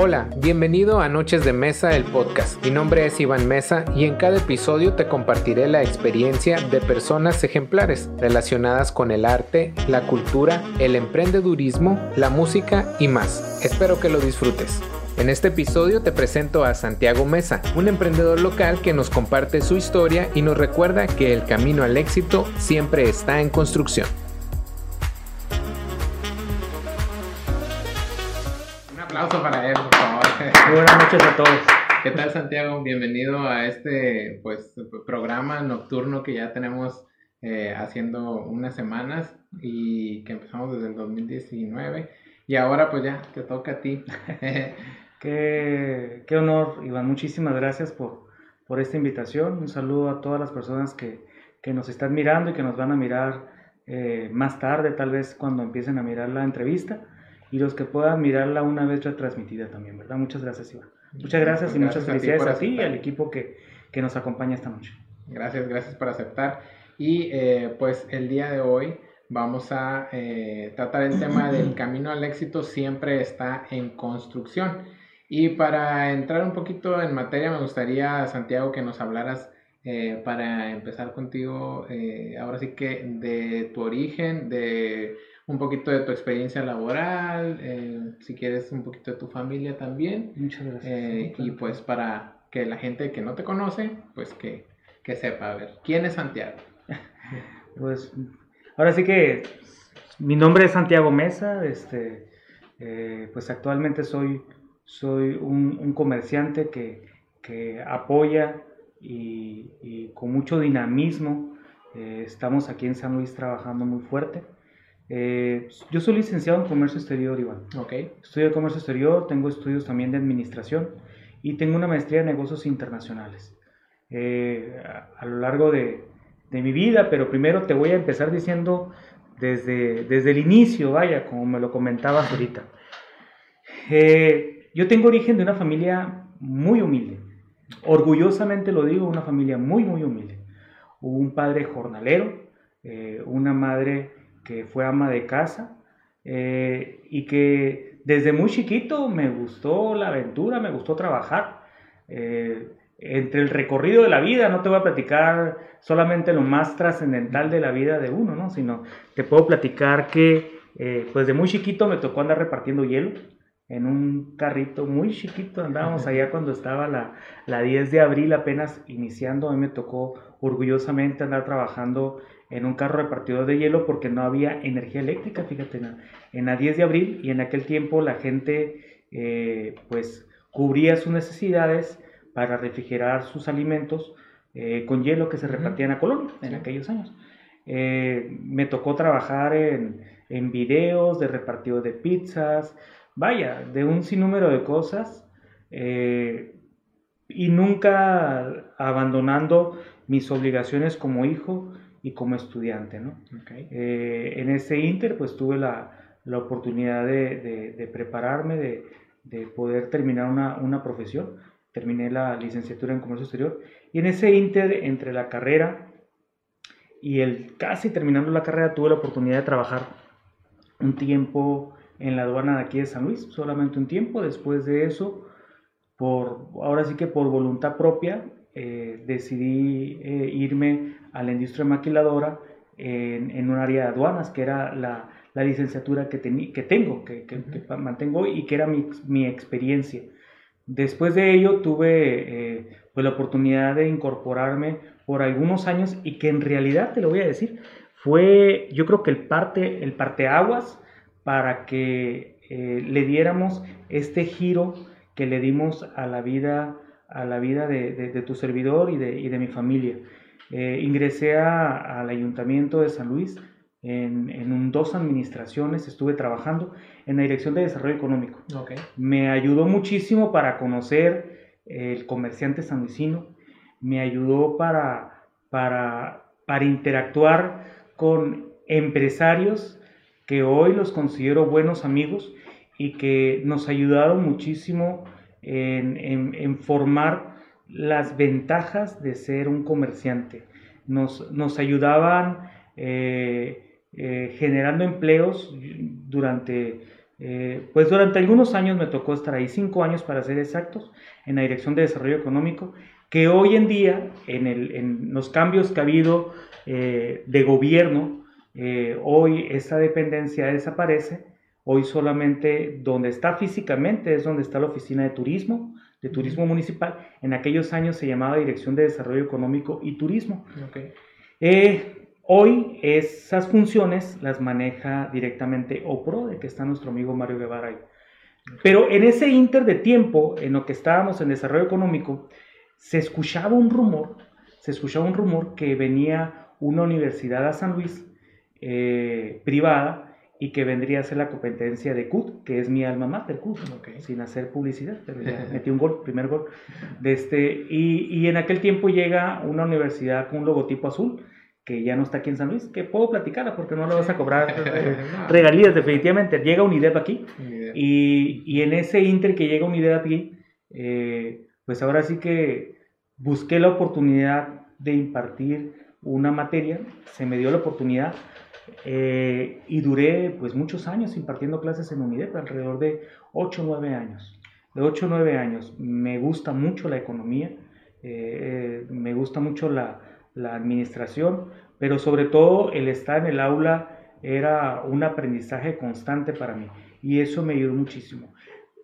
Hola, bienvenido a Noches de Mesa, el podcast. Mi nombre es Iván Mesa y en cada episodio te compartiré la experiencia de personas ejemplares relacionadas con el arte, la cultura, el emprendedurismo, la música y más. Espero que lo disfrutes. En este episodio te presento a Santiago Mesa, un emprendedor local que nos comparte su historia y nos recuerda que el camino al éxito siempre está en construcción. Un aplauso para buenas noches a todos. ¿Qué tal Santiago? Bienvenido a este pues, programa nocturno que ya tenemos eh, haciendo unas semanas y que empezamos desde el 2019 y ahora pues ya te toca a ti. Qué, qué, honor, Iván. Muchísimas gracias por, por, esta invitación. Un saludo a todas las personas que, que nos están mirando y que nos van a mirar eh, más tarde, tal vez cuando empiecen a mirar la entrevista, y los que puedan mirarla una vez retransmitida también, ¿verdad? Muchas gracias, Iván. Muchas gracias, y muchas felicidades a ti, y al equipo que, que, nos acompaña esta noche. Gracias, gracias por aceptar. Y eh, pues el día de hoy vamos a eh, tratar el tema del camino al éxito siempre está en construcción. Y para entrar un poquito en materia, me gustaría, Santiago, que nos hablaras eh, para empezar contigo, eh, ahora sí que de tu origen, de un poquito de tu experiencia laboral, eh, si quieres un poquito de tu familia también. Muchas gracias. Eh, y pues para que la gente que no te conoce, pues que, que sepa, a ver, ¿quién es Santiago? pues ahora sí que mi nombre es Santiago Mesa, este, eh, pues actualmente soy soy un, un comerciante que, que apoya y, y, con mucho dinamismo. Eh, estamos aquí en San Luis trabajando muy fuerte. Eh, yo soy licenciado en comercio exterior, Iván. Okay. Estudio comercio exterior, tengo estudios también de administración y tengo una maestría en negocios internacionales. Eh, a, a, lo largo de, de, mi vida, pero primero te voy a empezar diciendo desde, desde el inicio, vaya, como me lo comentabas ahorita. Eh, yo tengo origen de una familia muy humilde. Orgullosamente lo digo, una familia muy, muy humilde. Un padre jornalero, eh, una madre que fue ama de casa eh, y que desde muy chiquito me gustó la aventura, me gustó trabajar. Eh, entre el recorrido de la vida, no te voy a platicar solamente lo más trascendental de la vida de uno, ¿no? sino te puedo platicar que eh, pues de muy chiquito me tocó andar repartiendo hielo en un carrito muy chiquito, andábamos allá cuando estaba la, la 10 de abril apenas iniciando, a mí me tocó orgullosamente andar trabajando en un carro repartidor de hielo porque no había energía eléctrica, fíjate, en la 10 de abril y en aquel tiempo la gente eh, pues cubría sus necesidades para refrigerar sus alimentos eh, con hielo que se repartían a Colombia en aquellos años. Eh, me tocó trabajar en, en videos de repartido de pizzas, vaya, de un sinnúmero de cosas eh, y nunca abandonando mis obligaciones como hijo y como estudiante, ¿no? Okay. Eh, en ese inter, pues tuve la, la oportunidad de, de, de prepararme, de, de, poder terminar una, una, profesión. Terminé la licenciatura en comercio exterior y en ese inter, entre la carrera y el casi terminando la carrera, tuve la oportunidad de trabajar un tiempo en la aduana de aquí de San Luis, solamente un tiempo. Después de eso, por, ahora sí que por voluntad propia, eh, decidí eh, irme a la industria maquiladora en, en, un área de aduanas, que era la, la licenciatura que, que tengo, que, que, que, mantengo y que era mi, mi, experiencia. Después de ello tuve eh, pues la oportunidad de incorporarme por algunos años y que en realidad, te lo voy a decir, fue yo creo que el parte, el parteaguas para que eh, le diéramos este giro que le dimos a la vida, a la vida de, de, de tu servidor y de, y de mi familia. Eh, ingresé a, al ayuntamiento de San Luis en, en un, dos administraciones, estuve trabajando en la Dirección de Desarrollo Económico. Okay. Me ayudó muchísimo para conocer el comerciante sanluisino, me ayudó para, para, para interactuar con empresarios que hoy los considero buenos amigos y que nos ayudaron muchísimo en, en, en formar las ventajas de ser un comerciante. Nos, nos ayudaban eh, eh, generando empleos durante Eh, pues durante algunos años me tocó estar ahí, cinco años para ser exactos, en la Dirección de Desarrollo Económico, que hoy en día, en, los cambios que ha habido de gobierno, hoy esa dependencia desaparece, hoy solamente donde está físicamente es donde está la oficina de turismo, de turismo municipal, en aquellos años se llamaba Dirección de Desarrollo Económico y Turismo. Hoy esas funciones las maneja directamente OPRO, que está nuestro amigo Mario Guevara ahí. Pero en ese inter de tiempo, en lo que estábamos en desarrollo económico, se escuchaba un rumor, se escuchaba un rumor que venía una universidad a San Luis eh, privada y que vendría a ser la competencia de CUT, que es mi alma mater, CUT, sin hacer publicidad, pero ya metí un gol, primer gol. De este, y, y en aquel tiempo llega una universidad con un logotipo azul, que ya no está aquí en San Luis, que puedo platicarla porque no le vas a cobrar eh, regalías definitivamente. Llega UNIDEP aquí y, y, en ese inter que llega UNIDEP aquí, eh, pues ahora sí que busqué la oportunidad de impartir una materia, se me dio la oportunidad eh, y duré pues muchos años impartiendo clases en UNIDEP, alrededor de 8 o 9 años. De 8 o 9 años. Me gusta mucho la economía, me gusta mucho la, la administración, pero sobre todo el estar en el aula era un aprendizaje constante para mí y eso me ayudó muchísimo.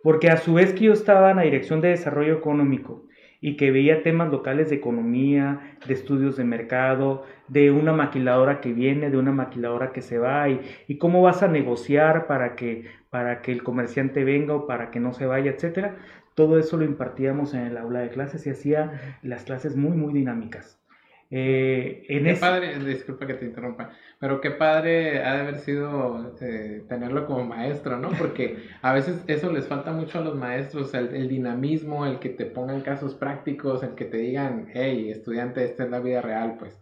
Porque a su vez que yo estaba en la Dirección de Desarrollo Económico y que veía temas locales de economía, de estudios de mercado, de una maquiladora que viene, de una maquiladora que se va y, y cómo vas a negociar para que, para que el comerciante venga o para que no se vaya, etcétera. Todo eso lo impartíamos en el aula de clases y hacía las clases muy, muy dinámicas. Eh, en qué padre, disculpa que te interrumpa, pero qué padre ha de haber sido eh, tenerlo como maestro, ¿no? Porque a veces eso les falta mucho a los maestros, el, dinamismo, el que te pongan casos prácticos, el que te digan, hey, estudiante, esta es la vida real, pues.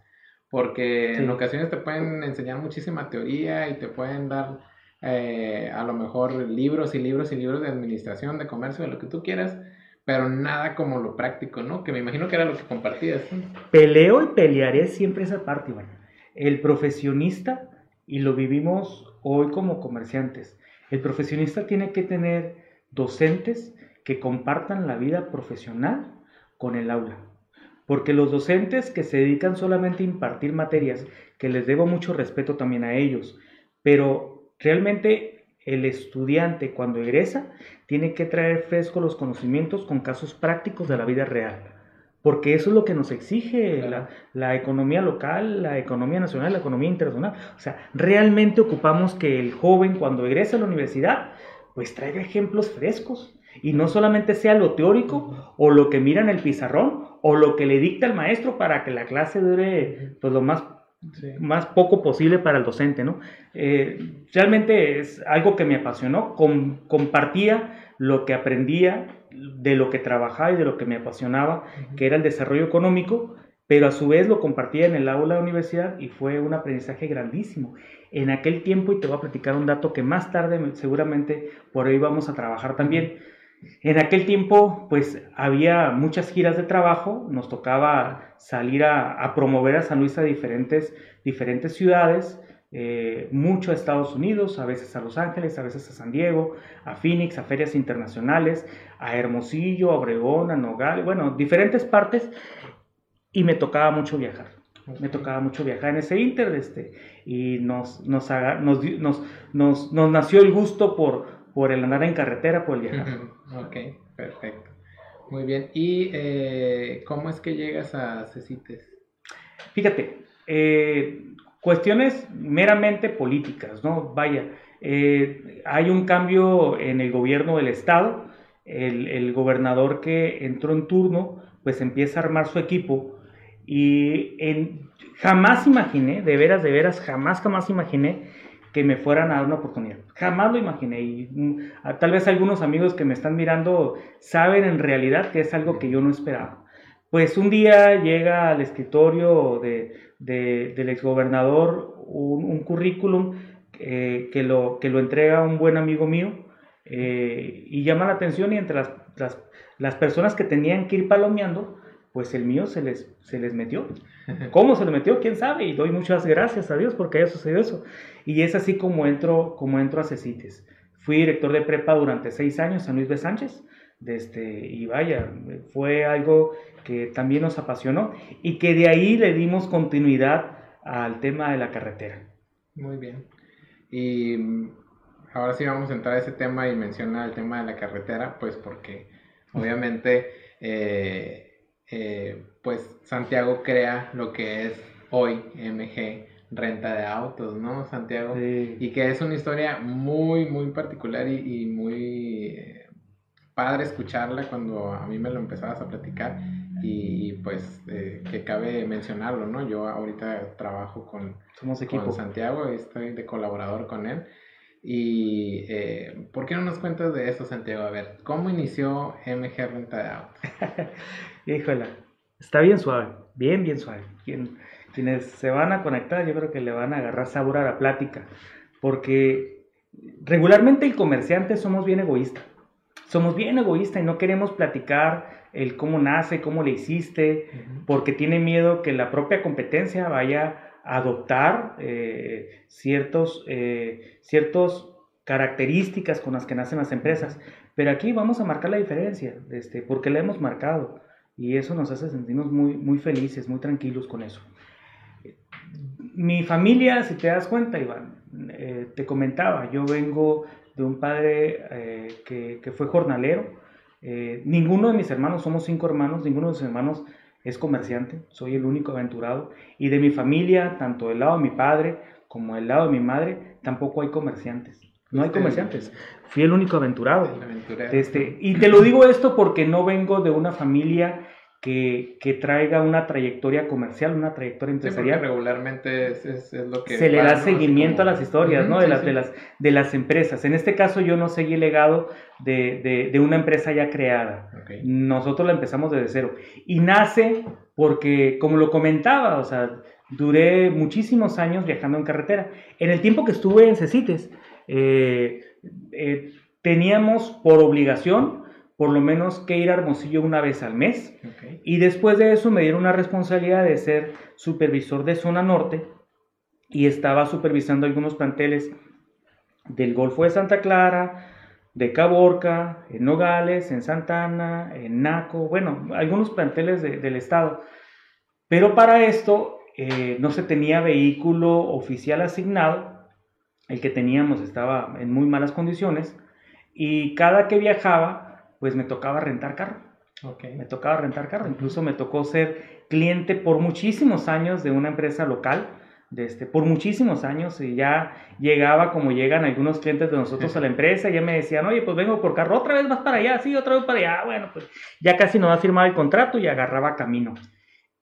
Porque en ocasiones te pueden enseñar muchísima teoría y te pueden dar eh, a lo mejor libros y libros y libros de administración, de comercio, de lo que tú quieras, pero nada como lo práctico, ¿no? Que me imagino que era lo que compartías. Peleo y pelearé siempre esa parte, bueno. El profesionista, y lo vivimos hoy como comerciantes, el profesionista tiene que tener docentes que compartan la vida profesional con el aula. Porque los docentes que se dedican solamente a impartir materias, que les debo mucho respeto también a ellos, pero realmente el estudiante cuando egresa tiene que traer fresco los conocimientos con casos prácticos de la vida real, porque eso es lo que nos exige la, economía local, la economía nacional, la economía internacional. O sea, realmente ocupamos que el joven cuando egresa a la universidad, pues traiga ejemplos frescos. Y no solamente sea lo teórico o lo que mira en el pizarrón o lo que le dicta el maestro para que la clase dure pues lo más más poco posible para el docente, ¿no? Eh, realmente es algo que me apasionó, compartía lo que aprendía de lo que trabajaba y de lo que me apasionaba, que era el desarrollo económico, pero a su vez lo compartía en el aula de la universidad y fue un aprendizaje grandísimo. En aquel tiempo, y te voy a platicar un dato que más tarde seguramente por ahí vamos a trabajar también, en aquel tiempo, pues había muchas giras de trabajo, nos tocaba salir a, promover a San Luis a diferentes, diferentes ciudades, eh, mucho a Estados Unidos, a veces a Los Ángeles, a veces a San Diego, a Phoenix, a ferias internacionales, a Hermosillo, a Obregón, a Nogal, bueno, diferentes partes, y me tocaba mucho viajar. Me tocaba mucho viajar en ese inter, este, y nos, nos, nos, nos, nos nació el gusto por, por el andar en carretera, por el viajar. ok, perfecto. Muy bien. ¿Y eh, cómo es que llegas a CECITES? Fíjate, eh, cuestiones meramente políticas, ¿no? Vaya, eh, hay un cambio en el gobierno del estado, el, el, gobernador que entró en turno, pues empieza a armar su equipo y en, jamás imaginé, de veras, de veras, jamás, jamás imaginé que me fueran a dar una oportunidad. Jamás lo imaginé y mm, tal vez algunos amigos que me están mirando saben en realidad que es algo que yo no esperaba. Pues un día llega al escritorio de, del exgobernador un, un currículum eh, que, lo, que lo entrega un buen amigo mío eh, y llama la atención y entre las, las, las personas que tenían que ir palomeando, pues el mío se les, se les metió. ¿Cómo se le metió? ¿Quién sabe? Y doy muchas gracias a Dios porque haya sucedido eso. Y es así como entro, como entro a CECITES. Fui director de prepa durante seis años en Luis de Sánchez. Este, y vaya, fue algo que también nos apasionó y que de ahí le dimos continuidad al tema de la carretera. Muy bien. Y mm, ahora sí vamos a entrar a ese tema y mencionar el tema de la carretera, pues porque obviamente eh, eh, pues Santiago crea lo que es hoy MG renta de autos, ¿no, Santiago? Y que es una historia muy, muy particular y, muy eh, padre escucharla cuando a mí me lo empezabas a platicar y pues eh, que cabe mencionarlo, ¿no? Yo ahorita trabajo con, Somos equipo. con Santiago y estoy de colaborador con él. Y eh, ¿por qué no nos cuentas de eso, Santiago? A ver, ¿cómo inició MG Renta de Autos? Híjole, está bien suave, bien, bien suave. quienes se van a conectar, yo creo que le van a agarrar sabor a la plática, porque regularmente el comerciante somos bien egoístas. Somos bien egoístas y no queremos platicar el cómo nace, cómo le hiciste, porque tiene miedo que la propia competencia vaya a adoptar eh, ciertos, eh, ciertos características con las que nacen las empresas. Pero aquí vamos a marcar la diferencia, este, porque la hemos marcado y eso nos hace sentirnos muy, muy felices, muy tranquilos con eso. Mi familia, si te das cuenta, Iván, eh, te comentaba, yo vengo de un padre que, que, fue jornalero, eh, ninguno de mis hermanos, somos cinco hermanos, ninguno de mis hermanos es comerciante, soy el único aventurado. Y de mi familia, tanto del lado de mi padre como del lado de mi madre, tampoco hay comerciantes. No hay comerciantes. Fui el único aventurado. Este, y te lo digo esto porque no vengo de una familia que, traiga una trayectoria comercial, una trayectoria empresarial. regularmente es, lo que... Se le da seguimiento a las historias, ¿no? De, las, de, las, de las empresas. En este caso yo no seguí el legado de, una empresa ya creada. Nosotros la empezamos desde cero. Y nace porque, como lo comentaba, o sea, duré muchísimos años viajando en carretera. En el tiempo que estuve en Cecites, teníamos por obligación por lo menos que ir a Hermosillo una vez al mes. Y después de eso me dieron una responsabilidad de ser supervisor de zona norte y estaba supervisando algunos planteles del Golfo de Santa Clara, de Caborca, en Nogales, en Santana, en Naco, bueno, algunos planteles del estado. Pero para esto eh, no se tenía vehículo oficial asignado, el que teníamos estaba en muy malas condiciones y cada que viajaba pues me tocaba rentar carro. Okay. Me tocaba rentar carro. Incluso me tocó ser cliente por muchísimos años de una empresa local. De este, por muchísimos años y ya llegaba como llegan algunos clientes de nosotros a la empresa y ya me decían, oye, pues vengo por carro, otra vez más para allá, sí, otra vez para allá. Bueno, pues ya casi no ha firmado el contrato y agarraba camino.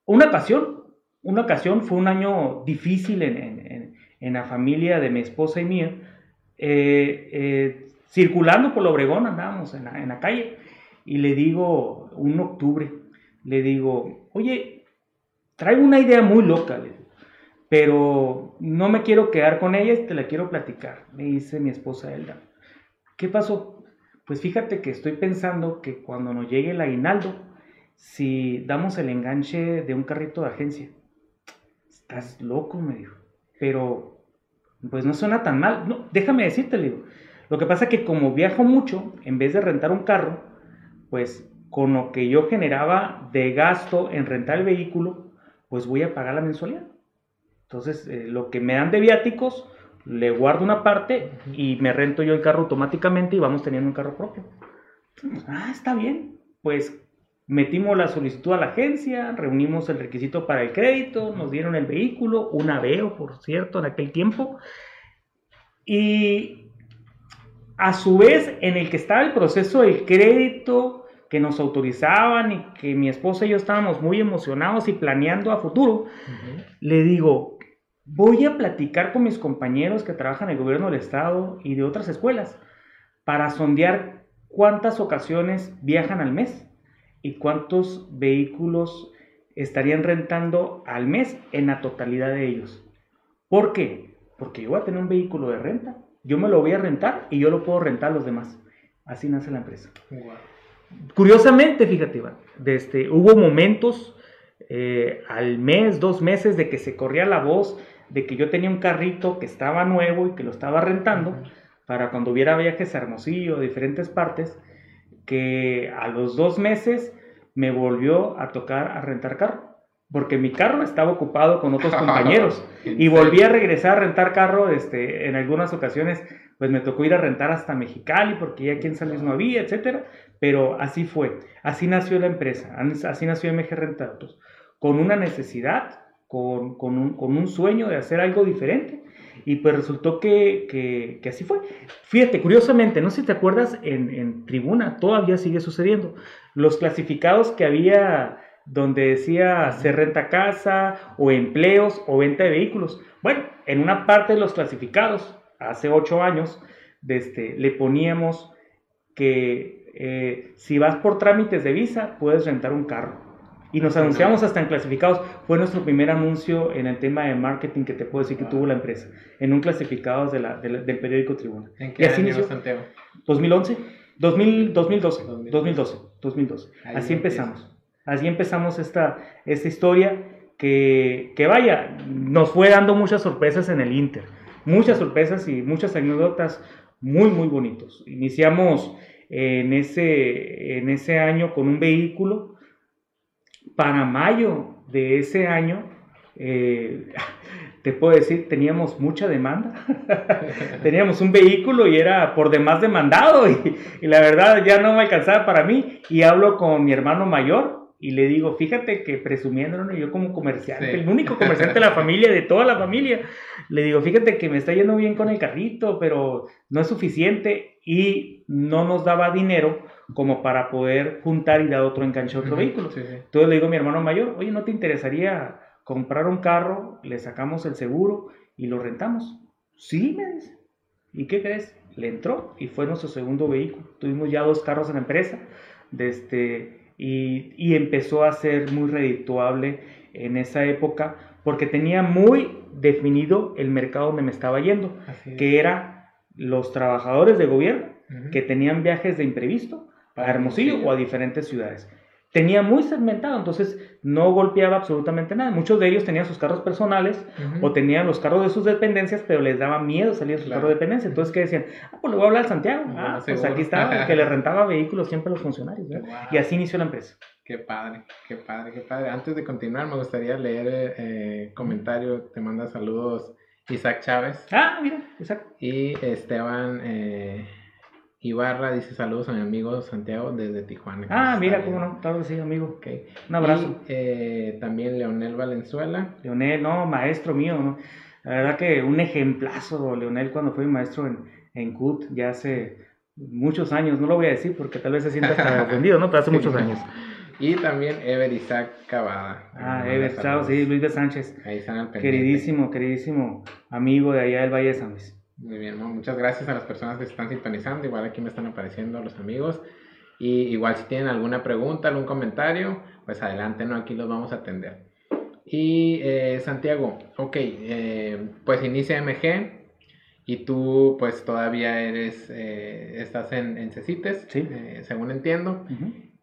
Una ocasión, una ocasión fue un año difícil en, en, en, la familia de mi esposa y mía. Eh, eh, circulando por la Obregón, andábamos en la, calle, y le digo, un octubre, le digo, oye, traigo una idea muy loca, pero no me quiero quedar con ella te la quiero platicar, me dice mi esposa Elda. ¿Qué pasó? Pues fíjate que estoy pensando que cuando nos llegue el aguinaldo, si damos el enganche de un carrito de agencia. Estás loco, me dijo. Pero, pues no suena tan mal. No, déjame decirte, le digo. Lo que pasa es que como viajo mucho, en vez de rentar un carro, pues con lo que yo generaba de gasto en rentar el vehículo, pues voy a pagar la mensualidad. Entonces, eh, lo que me dan de viáticos, le guardo una parte y me rento yo el carro automáticamente y vamos teniendo un carro propio. Ah, está bien. Pues metimos la solicitud a la agencia, reunimos el requisito para el crédito, nos dieron el vehículo, un Aveo, por cierto, en aquel tiempo. Y a su vez, en el que estaba el proceso del crédito que nos autorizaban y que mi esposa y yo estábamos muy emocionados y planeando a futuro, le digo, voy a platicar con mis compañeros que trabajan en el gobierno del estado y de otras escuelas para sondear cuántas ocasiones viajan al mes y cuántos vehículos estarían rentando al mes en la totalidad de ellos. ¿Por qué? Porque yo voy a tener un vehículo de renta yo me lo voy a rentar y yo lo puedo rentar a los demás. Así nace la empresa. Curiosamente, fíjate, este, hubo momentos eh, al mes, dos meses de que se corría la voz de que yo tenía un carrito que estaba nuevo y que lo estaba rentando para cuando hubiera viajes a Hermosillo, diferentes partes, que a los dos meses me volvió a tocar a rentar carro porque mi carro estaba ocupado con otros compañeros. Y volví a regresar a rentar carro este, en algunas ocasiones pues me tocó ir a rentar hasta Mexicali porque ya aquí en San Luis no había, etcétera, pero así fue, así nació la empresa, así nació MG Renta Autos, con una necesidad, con, con, un, con, un, sueño de hacer algo diferente y pues resultó que, que, así fue. Fíjate, curiosamente, no sé si te acuerdas, en, en tribuna todavía sigue sucediendo, los clasificados que había donde decía se renta casa o empleos o venta de vehículos. Bueno, en una parte de los clasificados, hace ocho años, este, le poníamos que eh, si vas por trámites de visa, puedes rentar un carro. Y nos anunciamos hasta en clasificados. Fue nuestro primer anuncio en el tema de marketing que te puedo decir que tuvo la empresa, en un clasificados de la, del periódico Tribuna. ¿En qué año, Santiago? 2011, 2000, 2012, 2012, 2012. Así empezamos. Así empezamos esta, esta historia que, que, vaya, nos fue dando muchas sorpresas en el Inter, muchas sorpresas y muchas anécdotas muy, muy bonitos. Iniciamos en ese, en ese año con un vehículo. Para mayo de ese año, eh, te puedo decir, teníamos mucha demanda. teníamos un vehículo y era por demás demandado y, y, la verdad ya no me alcanzaba para mí. Y hablo con mi hermano mayor y le digo, fíjate que presumiéndolo, yo como comerciante, el único comerciante de la familia, de toda la familia, le digo, fíjate que me está yendo bien con el carrito, pero no es suficiente y no nos daba dinero como para poder juntar y dar otro enganche a otro vehículo. Entonces le digo a mi hermano mayor, oye, ¿no te interesaría comprar un carro, le sacamos el seguro y lo rentamos? Sí, me dice. ¿Y qué crees? Le entró y fue nuestro segundo vehículo. Tuvimos ya dos carros en la empresa. De este, y, empezó a ser muy redituable en esa época porque tenía muy definido el mercado donde me estaba yendo, que era los trabajadores de gobierno que tenían viajes de imprevisto a Hermosillo o a diferentes ciudades tenía muy segmentado, entonces no golpeaba absolutamente nada. Muchos de ellos tenían sus carros personales o tenían los carros de sus dependencias, pero les daba miedo salir de sus carros de dependencia. Entonces, ¿qué decían? Ah, pues le voy a hablar al Santiago. Ah, pues aquí estaba, que le rentaba vehículos siempre a los funcionarios. Y así inició la empresa. Qué padre, qué padre, qué padre. Antes de continuar, me gustaría leer eh, comentario. Te manda saludos Isaac Chávez. Ah, mira, Isaac. Y Esteban. Eh, Ibarra dice saludos a mi amigo Santiago desde Tijuana. Ah, mira, cómo no, claro sí, amigo. Okay. Un abrazo. Y eh, también Leonel Valenzuela. Leonel, no, maestro mío, ¿no? La verdad que un ejemplazo, Leonel, cuando fue maestro en, en CUT, ya hace muchos años, no lo voy a decir porque tal vez se sienta hasta ofendido, ¿no? Pero hace muchos años. Y también Ever Isaac Cavada. Ah, Ever, chao, sí, Luis de Sánchez. Ahí están al pendiente. Queridísimo, queridísimo amigo de allá del Valle de San Luis. Muy bien, muchas gracias a las personas que se están sintonizando. Igual aquí me están apareciendo los amigos. Y igual si tienen alguna pregunta, algún comentario, pues adelante, ¿no? Aquí los vamos a atender. Y eh, Santiago, ok, eh, pues inicia MG y tú pues todavía eres, eh, estás en, en CECITES, sí. según entiendo.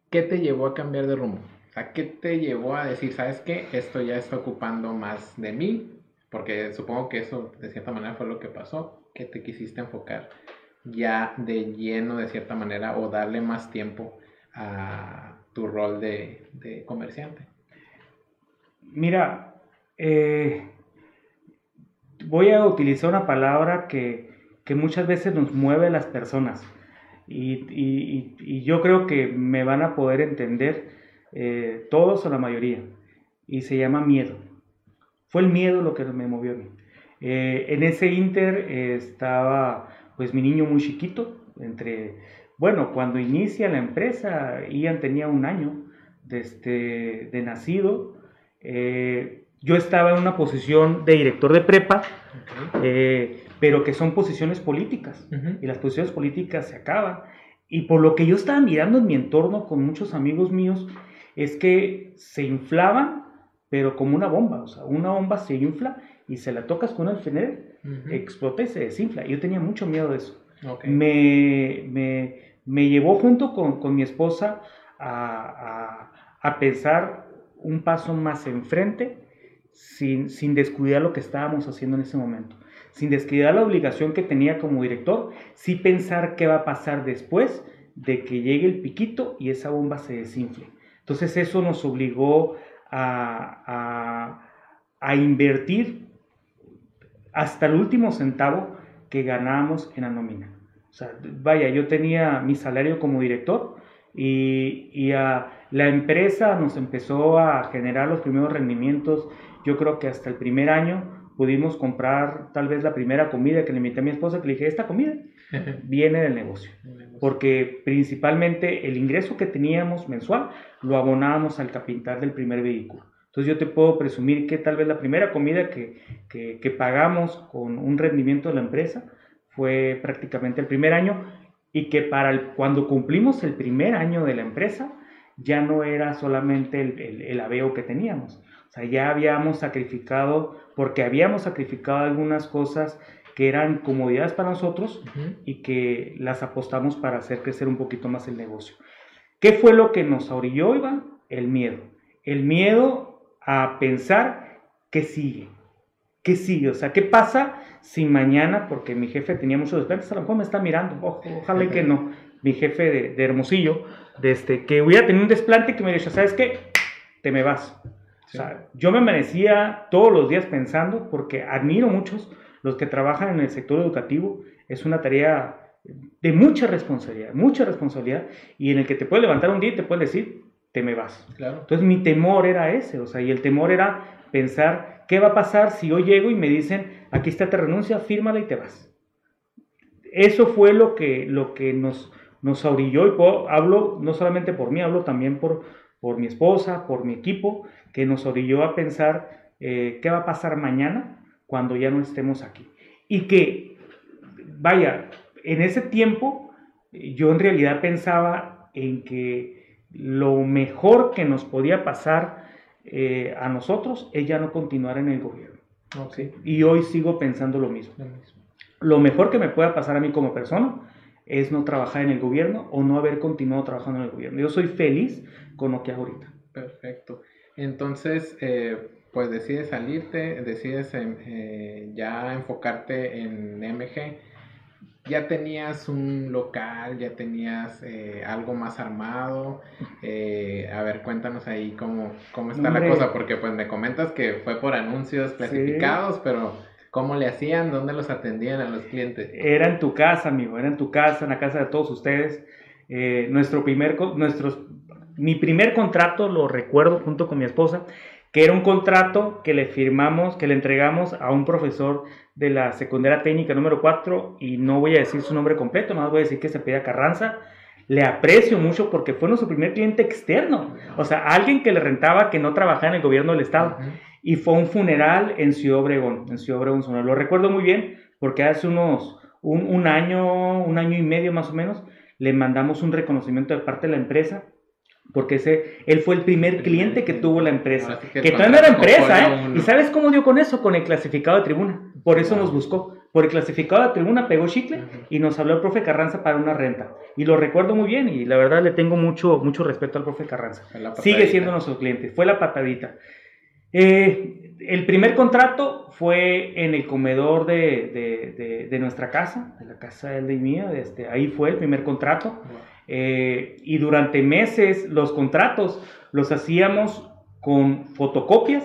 ¿Qué te llevó a cambiar de rumbo? O sea, ¿qué te llevó a decir, sabes qué, esto ya está ocupando más de mí? Porque supongo que eso de cierta manera fue lo que pasó que te quisiste enfocar ya de lleno de cierta manera o darle más tiempo a tu rol de, comerciante? Mira, eh, voy a utilizar una palabra que, muchas veces nos mueve a las personas y, yo creo que me van a poder entender eh, todos o la mayoría y se llama miedo. Fue el miedo lo que me movió a mí. Eh, en ese inter eh, estaba pues mi niño muy chiquito, entre, bueno, cuando inicia la empresa, Ian tenía un año de, este, de nacido, eh, yo estaba en una posición de director de prepa, pero que son posiciones políticas, y las posiciones políticas se acaban. Y por lo que yo estaba mirando en mi entorno con muchos amigos míos, es que se inflaban, pero como una bomba, o sea, una bomba se infla y se la tocas con un alfiler, explota y se desinfla. Yo tenía mucho miedo de eso. Me, me, me, llevó junto con, con mi esposa a, a, a, pensar un paso más enfrente sin, sin descuidar lo que estábamos haciendo en ese momento. sin descuidar la obligación que tenía como director, sí pensar qué va a pasar después de que llegue el piquito y esa bomba se desinfle. Entonces eso nos obligó a, a, invertir hasta el último centavo que ganábamos en la nómina. O sea, vaya, yo tenía mi salario como director y, y a, la empresa nos empezó a generar los primeros rendimientos. Yo creo que hasta el primer año pudimos comprar tal vez la primera comida que le invité a mi esposa, que le dije, esta comida viene del negocio. Porque principalmente el ingreso que teníamos mensual lo abonábamos al capital del primer vehículo. Entonces yo te puedo presumir que tal vez la primera comida que, que, pagamos con un rendimiento de la empresa fue prácticamente el primer año y que para el, cuando cumplimos el primer año de la empresa ya no era solamente el, el, aveo que teníamos. O sea, ya habíamos sacrificado, porque habíamos sacrificado algunas cosas que eran comodidades para nosotros y que las apostamos para hacer crecer un poquito más el negocio. ¿Qué fue lo que nos orilló, Iván? El miedo. El miedo a pensar qué sigue. ¿Qué sigue? O sea, ¿qué pasa si mañana, porque mi jefe tenía muchos desplantes, a lo mejor me está mirando, ojalá que no, mi jefe de, Hermosillo, de este, que hubiera tenido un desplante que me dijo, ¿sabes qué? Te me vas. O sea, yo me amanecía todos los días pensando, porque admiro muchos los que trabajan en el sector educativo, es una tarea de mucha responsabilidad, mucha responsabilidad, y en el que te puedes levantar un día y te puedes decir, te me vas. Claro. Entonces mi temor era ese, o sea, y el temor era pensar, ¿qué va a pasar si yo llego y me dicen, aquí está, te renuncia, fírmala y te vas? Eso fue lo que, lo que nos, nos orilló, y hablo no solamente por mí, hablo también por, por mi esposa, por mi equipo, que nos orilló a pensar eh, qué va a pasar mañana cuando ya no estemos aquí. Y que, vaya, en ese tiempo yo en realidad pensaba en que lo mejor que nos podía pasar eh, a nosotros es ya no continuar en el gobierno. Y hoy sigo pensando lo mismo. Lo mejor que me pueda pasar a mí como persona es no trabajar en el gobierno o no haber continuado trabajando en el gobierno. Yo soy feliz con lo que hago ahorita. Perfecto. Entonces, eh, pues decides salirte, decides eh, ya enfocarte en MG. Ya tenías un local, ya tenías eh, algo más armado. a ver, cuéntanos ahí cómo, cómo está la cosa, porque pues me comentas que fue por anuncios clasificados, pero ¿Cómo le hacían? ¿Dónde los atendían a los clientes? Era en tu casa, amigo, era en tu casa, en la casa de todos ustedes. Eh, nuestro primer, nuestros, mi primer contrato lo recuerdo junto con mi esposa, que era un contrato que le firmamos, que le entregamos a un profesor de la secundaria técnica número 4, y no voy a decir su nombre completo, más voy a decir que se pedía Carranza. Le aprecio mucho porque fue nuestro primer cliente externo, o sea, alguien que le rentaba que no trabajaba en el gobierno del Estado y fue un funeral en Ciudad Obregón, en Ciudad Obregón, Sonora. Lo recuerdo muy bien porque hace unos, un, año, un año y medio más o menos, le mandamos un reconocimiento de parte de la empresa porque ese, él fue el primer cliente que tuvo la empresa. Que, que todavía no era empresa, ¿eh? ¿Y sabes cómo dio con eso? Con el clasificado de tribuna. Por eso nos buscó. Por el clasificado de tribuna pegó chicle y nos habló el profe Carranza para una renta. Y lo recuerdo muy bien y la verdad le tengo mucho, mucho respeto al profe Carranza. Sigue siendo nuestro cliente. Fue la patadita. Eh, el primer contrato fue en el comedor de, de, nuestra casa, de la casa de él y mía, este, ahí fue el primer contrato. Eh, y durante meses los contratos los hacíamos con fotocopias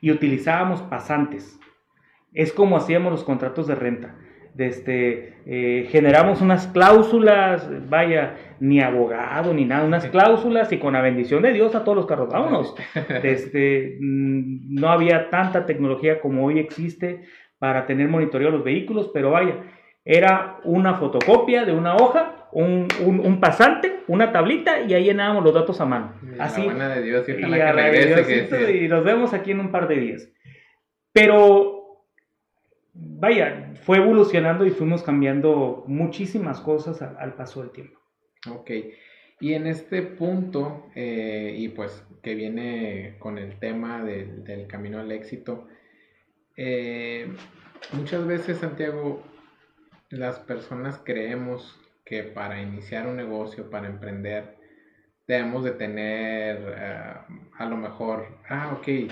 y utilizábamos pasantes. Es como hacíamos los contratos de renta este, eh, generamos unas cláusulas, vaya, ni abogado ni nada, unas cláusulas y con la bendición de Dios a todos los carros, vámonos. Este, mm, no había tanta tecnología como hoy existe para tener monitoreo de los vehículos, pero vaya, era una fotocopia de una hoja, un, un, pasante, una tablita y ahí llenábamos los datos a mano. Así. de Dios, y, y, y nos vemos aquí en un par de días. Pero vaya, fue evolucionando y fuimos cambiando muchísimas cosas al, paso del tiempo. Ok, y en este punto, eh, y pues que viene con el tema del, camino al éxito, eh, muchas veces, Santiago, las personas creemos que para iniciar un negocio, para emprender, debemos de tener eh, a lo mejor, ah, ok,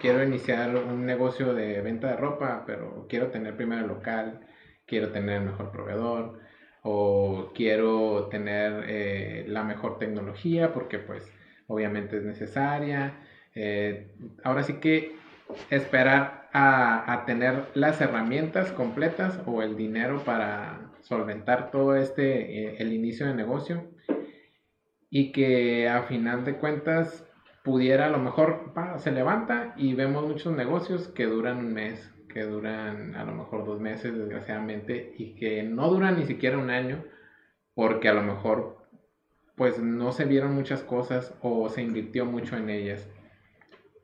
quiero iniciar un negocio de venta de ropa, pero quiero tener primero el local, quiero tener el mejor proveedor, o quiero tener eh, la mejor tecnología porque pues obviamente es necesaria. Eh, ahora sí que esperar a, tener las herramientas completas o el dinero para solventar todo este, eh, el inicio de negocio y que a final de cuentas pudiera a lo mejor se levanta y vemos muchos negocios que duran un mes, que duran a lo mejor dos meses, desgraciadamente, y que no duran ni siquiera un año, porque a lo mejor pues no se vieron muchas cosas o se invirtió mucho en ellas.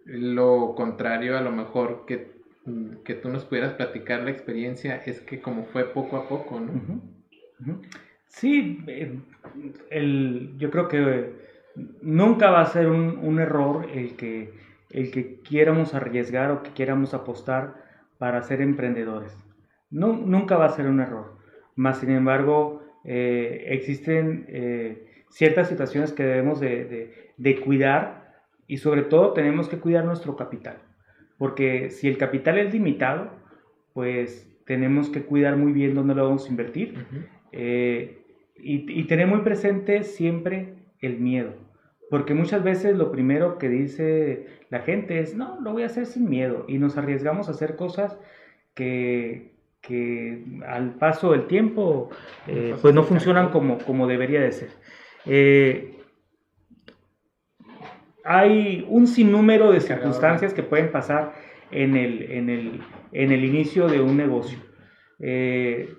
Lo contrario a lo mejor que, que tú nos pudieras platicar la experiencia es que como fue poco a poco, ¿no? Sí, eh, el, yo creo que nunca va a ser un, un error el que, el que quieramos arriesgar o que quieramos apostar para ser emprendedores. No, nunca va a ser un error. Más sin embargo, eh, existen eh, ciertas situaciones que debemos de, de, cuidar y sobre todo tenemos que cuidar nuestro capital. Porque si el capital es limitado, pues tenemos que cuidar muy bien dónde lo vamos a invertir eh, y, y tener muy presente siempre el miedo. Porque muchas veces lo primero que dice la gente es, no, lo voy a hacer sin miedo. Y nos arriesgamos a hacer cosas que, al paso del tiempo eh, pues no funcionan como, como debería de ser. Eh, hay un sinnúmero de circunstancias que pueden pasar en el, en el, inicio de un negocio. Eh,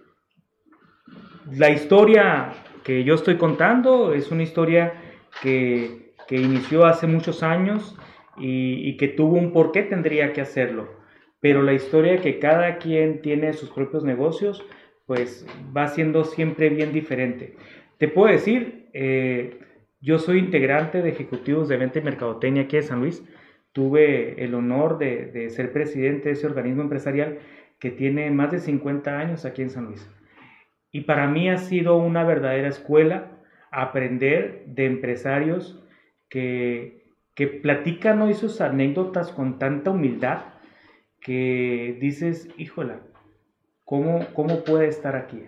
la historia que yo estoy contando es una historia que que inició hace muchos años y, que tuvo un por qué tendría que hacerlo. Pero la historia que cada quien tiene sus propios negocios, pues va siendo siempre bien diferente. Te puedo decir, eh, yo soy integrante de ejecutivos de venta y mercadotecnia aquí de San Luis. Tuve el honor de, de ser presidente de ese organismo empresarial que tiene más de 50 años aquí en San Luis. Y para mí ha sido una verdadera escuela aprender de empresarios que, que platican hoy sus anécdotas con tanta humildad que dices, híjola, ¿cómo, cómo puede estar aquí?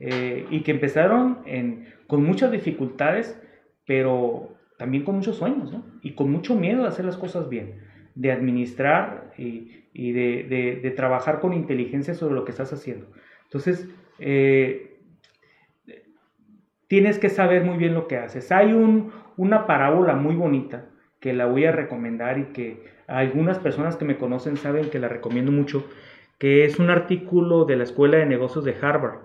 Eh, y que empezaron con muchas dificultades, pero también con muchos sueños. Y con mucho miedo de hacer las cosas bien, de administrar y, y de, de, de, trabajar con inteligencia sobre lo que estás haciendo. Entonces, eh, tienes que saber muy bien lo que haces. Hay un, una parábola muy bonita que la voy a recomendar y que algunas personas que me conocen saben que la recomiendo mucho, que es un artículo de la Escuela de Negocios de Harvard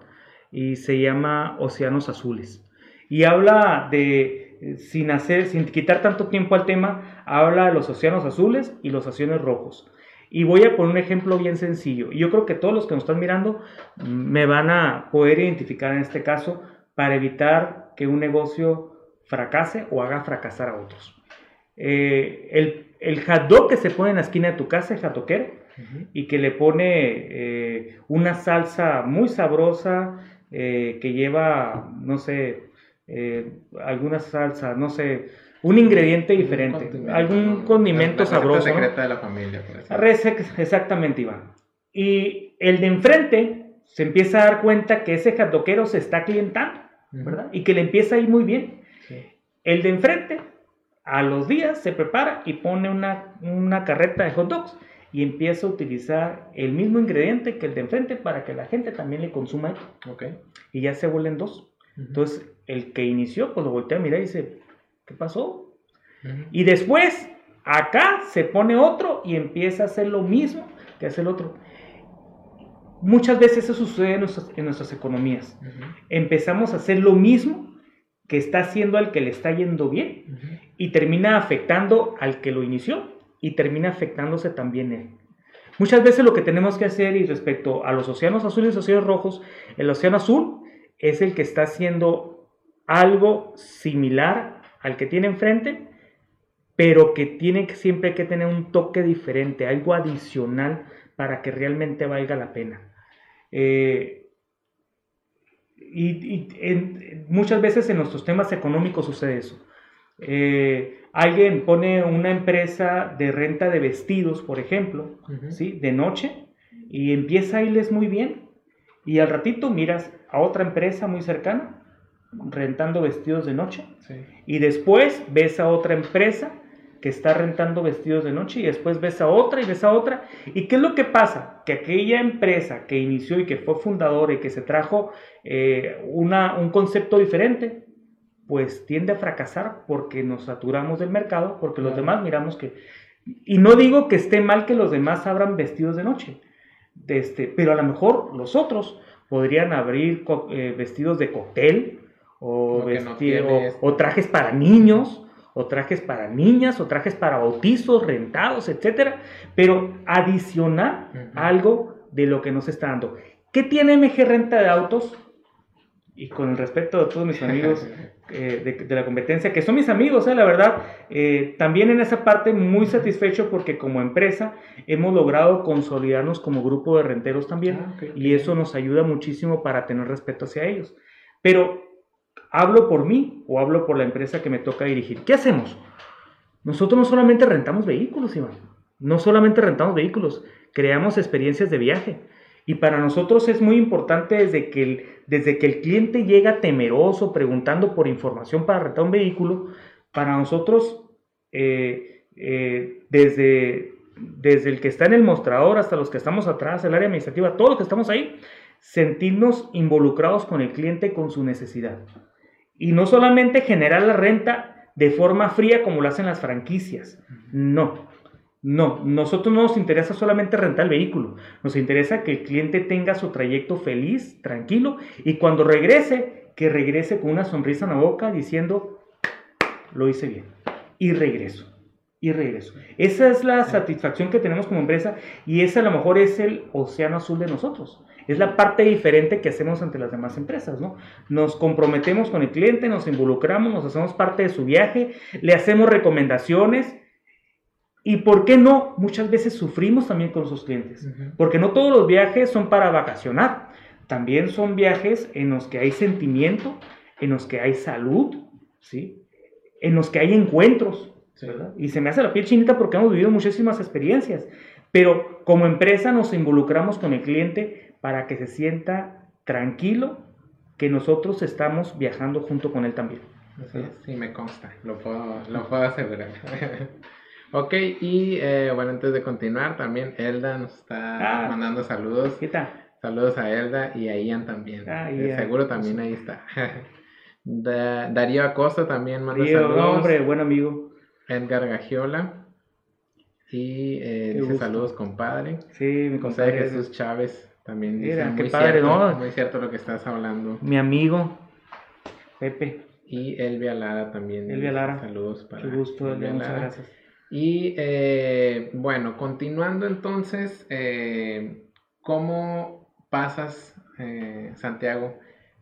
y se llama Océanos Azules. Y habla de, sin hacer, sin quitar tanto tiempo al tema, habla de los océanos azules y los océanos rojos. Y voy a poner un ejemplo bien sencillo. Y yo creo que todos los que nos están mirando me van a poder identificar en este caso para evitar que un negocio fracase o haga fracasar a otros. Eh, el, el hot que se pone en la esquina de tu casa, el jatoquero, y que le pone eh, una salsa muy sabrosa eh, que lleva, no sé, alguna salsa, no sé, un ingrediente diferente, algún condimento la, sabroso. secreta de la familia. Exactamente, Iván. Y el de enfrente se empieza a dar cuenta que ese jatoquero se está clientando, ¿verdad? Y que le empieza a ir muy bien. El de enfrente, a los días, se prepara y pone una, carreta de hot dogs y empieza a utilizar el mismo ingrediente que el de enfrente para que la gente también le consuma. Okay. Y ya se vuelven dos. Entonces, el que inició, pues lo voltea a mirar y dice, ¿qué pasó? Y después, acá se pone otro y empieza a hacer lo mismo que hace el otro. Muchas veces eso sucede en nuestras, economías. Empezamos a hacer lo mismo que está haciendo al que le está yendo bien y termina afectando al que lo inició y termina afectándose también él. Muchas veces lo que tenemos que hacer y respecto a los océanos azules y los océanos rojos, el océano azul es el que está haciendo algo similar al que tiene enfrente, pero que tiene que siempre que tener un toque diferente, algo adicional para que realmente valga la pena. Eh, y, muchas veces en nuestros temas económicos sucede eso. Eh, alguien pone una empresa de renta de vestidos, por ejemplo, ¿sí? de noche, y empieza a irles muy bien. Y al ratito miras a otra empresa muy cercana rentando vestidos de noche. Y después ves a otra empresa que está rentando vestidos de noche y después ves a otra y ves a otra. ¿Y qué es lo que pasa? Que aquella empresa que inició y que fue fundadora y que se trajo eh, una, un concepto diferente, pues tiende a fracasar porque nos saturamos del mercado, porque los demás miramos que... Y no digo que esté mal que los demás abran vestidos de noche, este, pero a lo mejor los otros podrían abrir eh, vestidos de cóctel o, o, trajes para niños o trajes para niñas, o trajes para bautizos, rentados, etcétera, pero adicionar algo de lo que nos está dando. ¿Qué tiene MG Renta de Autos? Y con el respeto de todos mis amigos eh, de, la competencia, que son mis amigos, eh, la verdad, eh, también en esa parte muy satisfecho porque como empresa hemos logrado consolidarnos como grupo de renteros también ah, y eso nos ayuda muchísimo para tener respeto hacia ellos. Pero ¿Hablo por mí o hablo por la empresa que me toca dirigir? ¿Qué hacemos? Nosotros no solamente rentamos vehículos, Iván. No solamente rentamos vehículos, creamos experiencias de viaje. Y para nosotros es muy importante desde que el, desde que el cliente llega temeroso, preguntando por información para rentar un vehículo, para nosotros, eh, eh, desde, desde el que está en el mostrador hasta los que estamos atrás, el área administrativa, todos los que estamos ahí, sentirnos involucrados con el cliente, con su necesidad. Y no solamente generar la renta de forma fría como lo hacen las franquicias. No, no, nosotros no nos interesa solamente rentar el vehículo, nos interesa que el cliente tenga su trayecto feliz, tranquilo, y cuando regrese, que regrese con una sonrisa en la boca diciendo, lo hice bien, y regreso, y regreso. Esa es la satisfacción que tenemos como empresa y ese a lo mejor es el océano azul de nosotros. Es la parte diferente que hacemos ante las demás empresas, ¿no? Nos comprometemos con el cliente, nos involucramos, nos hacemos parte de su viaje, le hacemos recomendaciones. Y por qué no, muchas veces sufrimos también con sus clientes, porque no todos los viajes son para vacacionar, también son viajes en los que hay sentimiento, en los que hay salud, ¿sí? En los que hay encuentros, Y se me hace la piel chinita porque hemos vivido muchísimas experiencias, pero como empresa nos involucramos con el cliente para que se sienta tranquilo que nosotros estamos viajando junto con él también. Sí, sí me consta, lo puedo, lo puedo asegurar. ok, y eh, bueno, antes de continuar, también Elda nos está ah. mandando saludos. ¿Qué tal? Saludos a Elda y a Ian también. Ah, eh, seguro también ahí está. Darío Acosta también manda saludos. hombre, buen amigo. Edgar Gagiola. Y eh, dice saludos, compadre. Sí, mi compadre. Jesús Chávez también dice, muy padre, cierto, ¿no? Muy cierto lo que estás hablando. Mi amigo, Pepe. Y Elvia Lara también. Elvia Lara. Saludos para. Qué gusto, Elvia, muchas gracias. Y eh, bueno, continuando entonces, eh, ¿cómo pasas, eh, Santiago,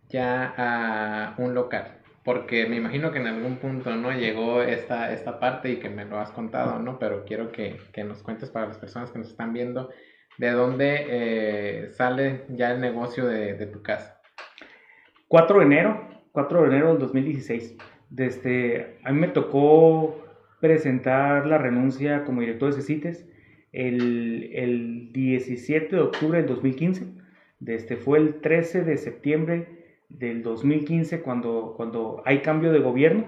ya a un local? Porque me imagino que en algún punto no llegó esta, esta parte y que me lo has contado, ¿no? Pero quiero que, que nos cuentes para las personas que nos están viendo ¿De dónde eh, sale ya el negocio de, tu casa? 4 de enero, 4 de enero del 2016. Desde, a mí me tocó presentar la renuncia como director de CECITES el, el 17 de octubre del 2015. Desde, fue el 13 de septiembre del 2015 cuando, cuando hay cambio de gobierno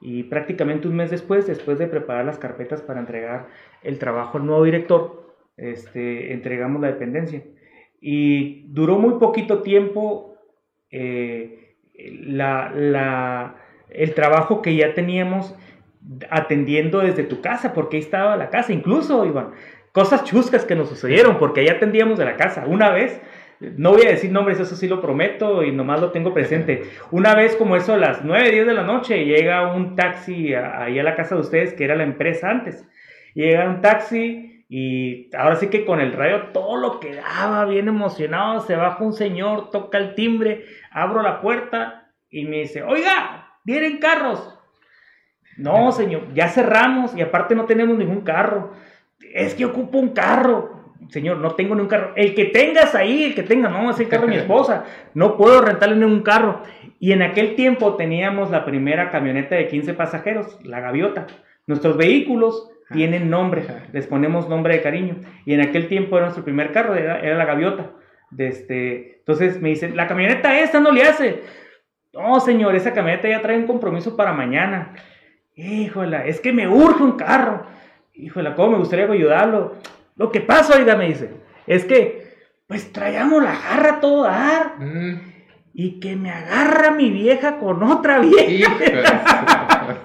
y prácticamente un mes después, después de preparar las carpetas para entregar el trabajo al nuevo director, este, entregamos la dependencia. Y duró muy poquito tiempo eh, la, el trabajo que ya teníamos atendiendo desde tu casa, porque ahí estaba la casa, incluso, Iván, cosas chuscas que nos sucedieron, porque ya atendíamos de la casa. Una vez, no voy a decir nombres, eso sí lo prometo y nomás lo tengo presente. Una vez, como eso, a las 9, 10 de la noche, llega un taxi ahí a la casa de ustedes, que era la empresa antes. Llega un taxi y ahora sí que con el radio todo lo que daba, bien emocionado, se baja un señor, toca el timbre, abro la puerta y me dice, oiga, vienen carros. No, señor, ya cerramos y aparte no tenemos ningún carro. Es que ocupo un carro. Señor, no tengo ni un carro. El que tengas ahí, el que tenga, no, es el carro de mi esposa. No puedo rentarle ningún carro. Y en aquel tiempo teníamos la primera camioneta de 15 pasajeros, la Gaviota. Nuestros vehículos ah. tienen nombre, les ponemos nombre de cariño. Y en aquel tiempo era nuestro primer carro, era, la Gaviota. De este, entonces me dicen, la camioneta esta no le hace. No, señor, esa camioneta ya trae un compromiso para mañana. Híjola, es que me urge un carro. Híjola, ¿cómo me gustaría ayudarlo? Lo que pasa, oiga, me dice, es que, pues traíamos la jarra todo dar. Mm. Y que me agarra mi vieja con otra vieja.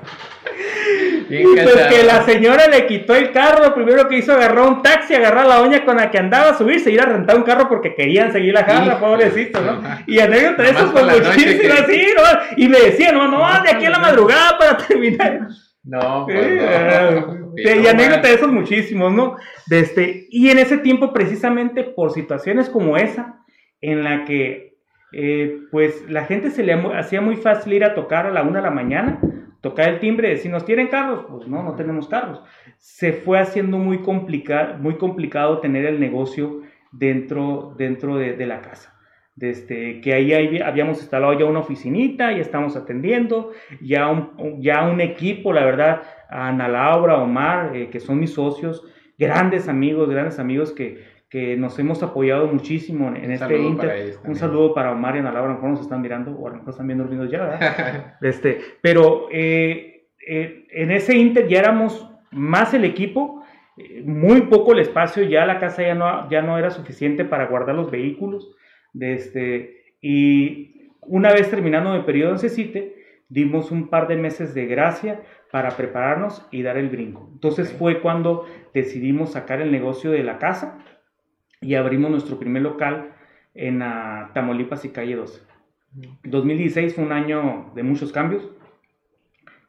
y pues que la señora le quitó el carro, lo primero que hizo agarró un taxi, agarró a la doña con la que andaba a subirse, ir a rentar un carro porque querían seguir la jarra, pobrecito, ¿no? Y anécdota de eso fue muchísimo así, ¿no? Y me decían, no, no, de aquí a la madrugada para terminar. No, pues y anécdota de esos muchísimos, ¿no? De este, y en ese tiempo, precisamente por situaciones como esa, en la que eh, pues la gente se le hacía muy fácil ir a tocar a la una de la mañana, tocar el timbre, decir, ¿nos tienen carros? Pues no, no tenemos carros. Se fue haciendo muy, complicado muy complicado tener el negocio dentro, dentro de, la casa. Desde que ahí habíamos instalado ya una oficinita, ya estamos atendiendo, ya un, ya un equipo, la verdad, Ana Laura, Omar, eh, que son mis socios, grandes amigos, grandes amigos que, que nos hemos apoyado muchísimo en, este Inter. Un saludo para Omar y Ana Laura, a lo mejor nos están mirando, o a lo mejor están viendo videos ya, este, pero eh, eh, en ese Inter ya éramos más el equipo, muy poco el espacio, ya la casa ya no, ya no era suficiente para guardar los vehículos. Este, y una vez terminando el periodo en CECITE, dimos un par de meses de gracia para prepararnos y dar el brinco. Entonces fue cuando decidimos sacar el negocio de la casa y abrimos nuestro primer local en Tamaulipas y Calle 12. 2016 fue un año de muchos cambios.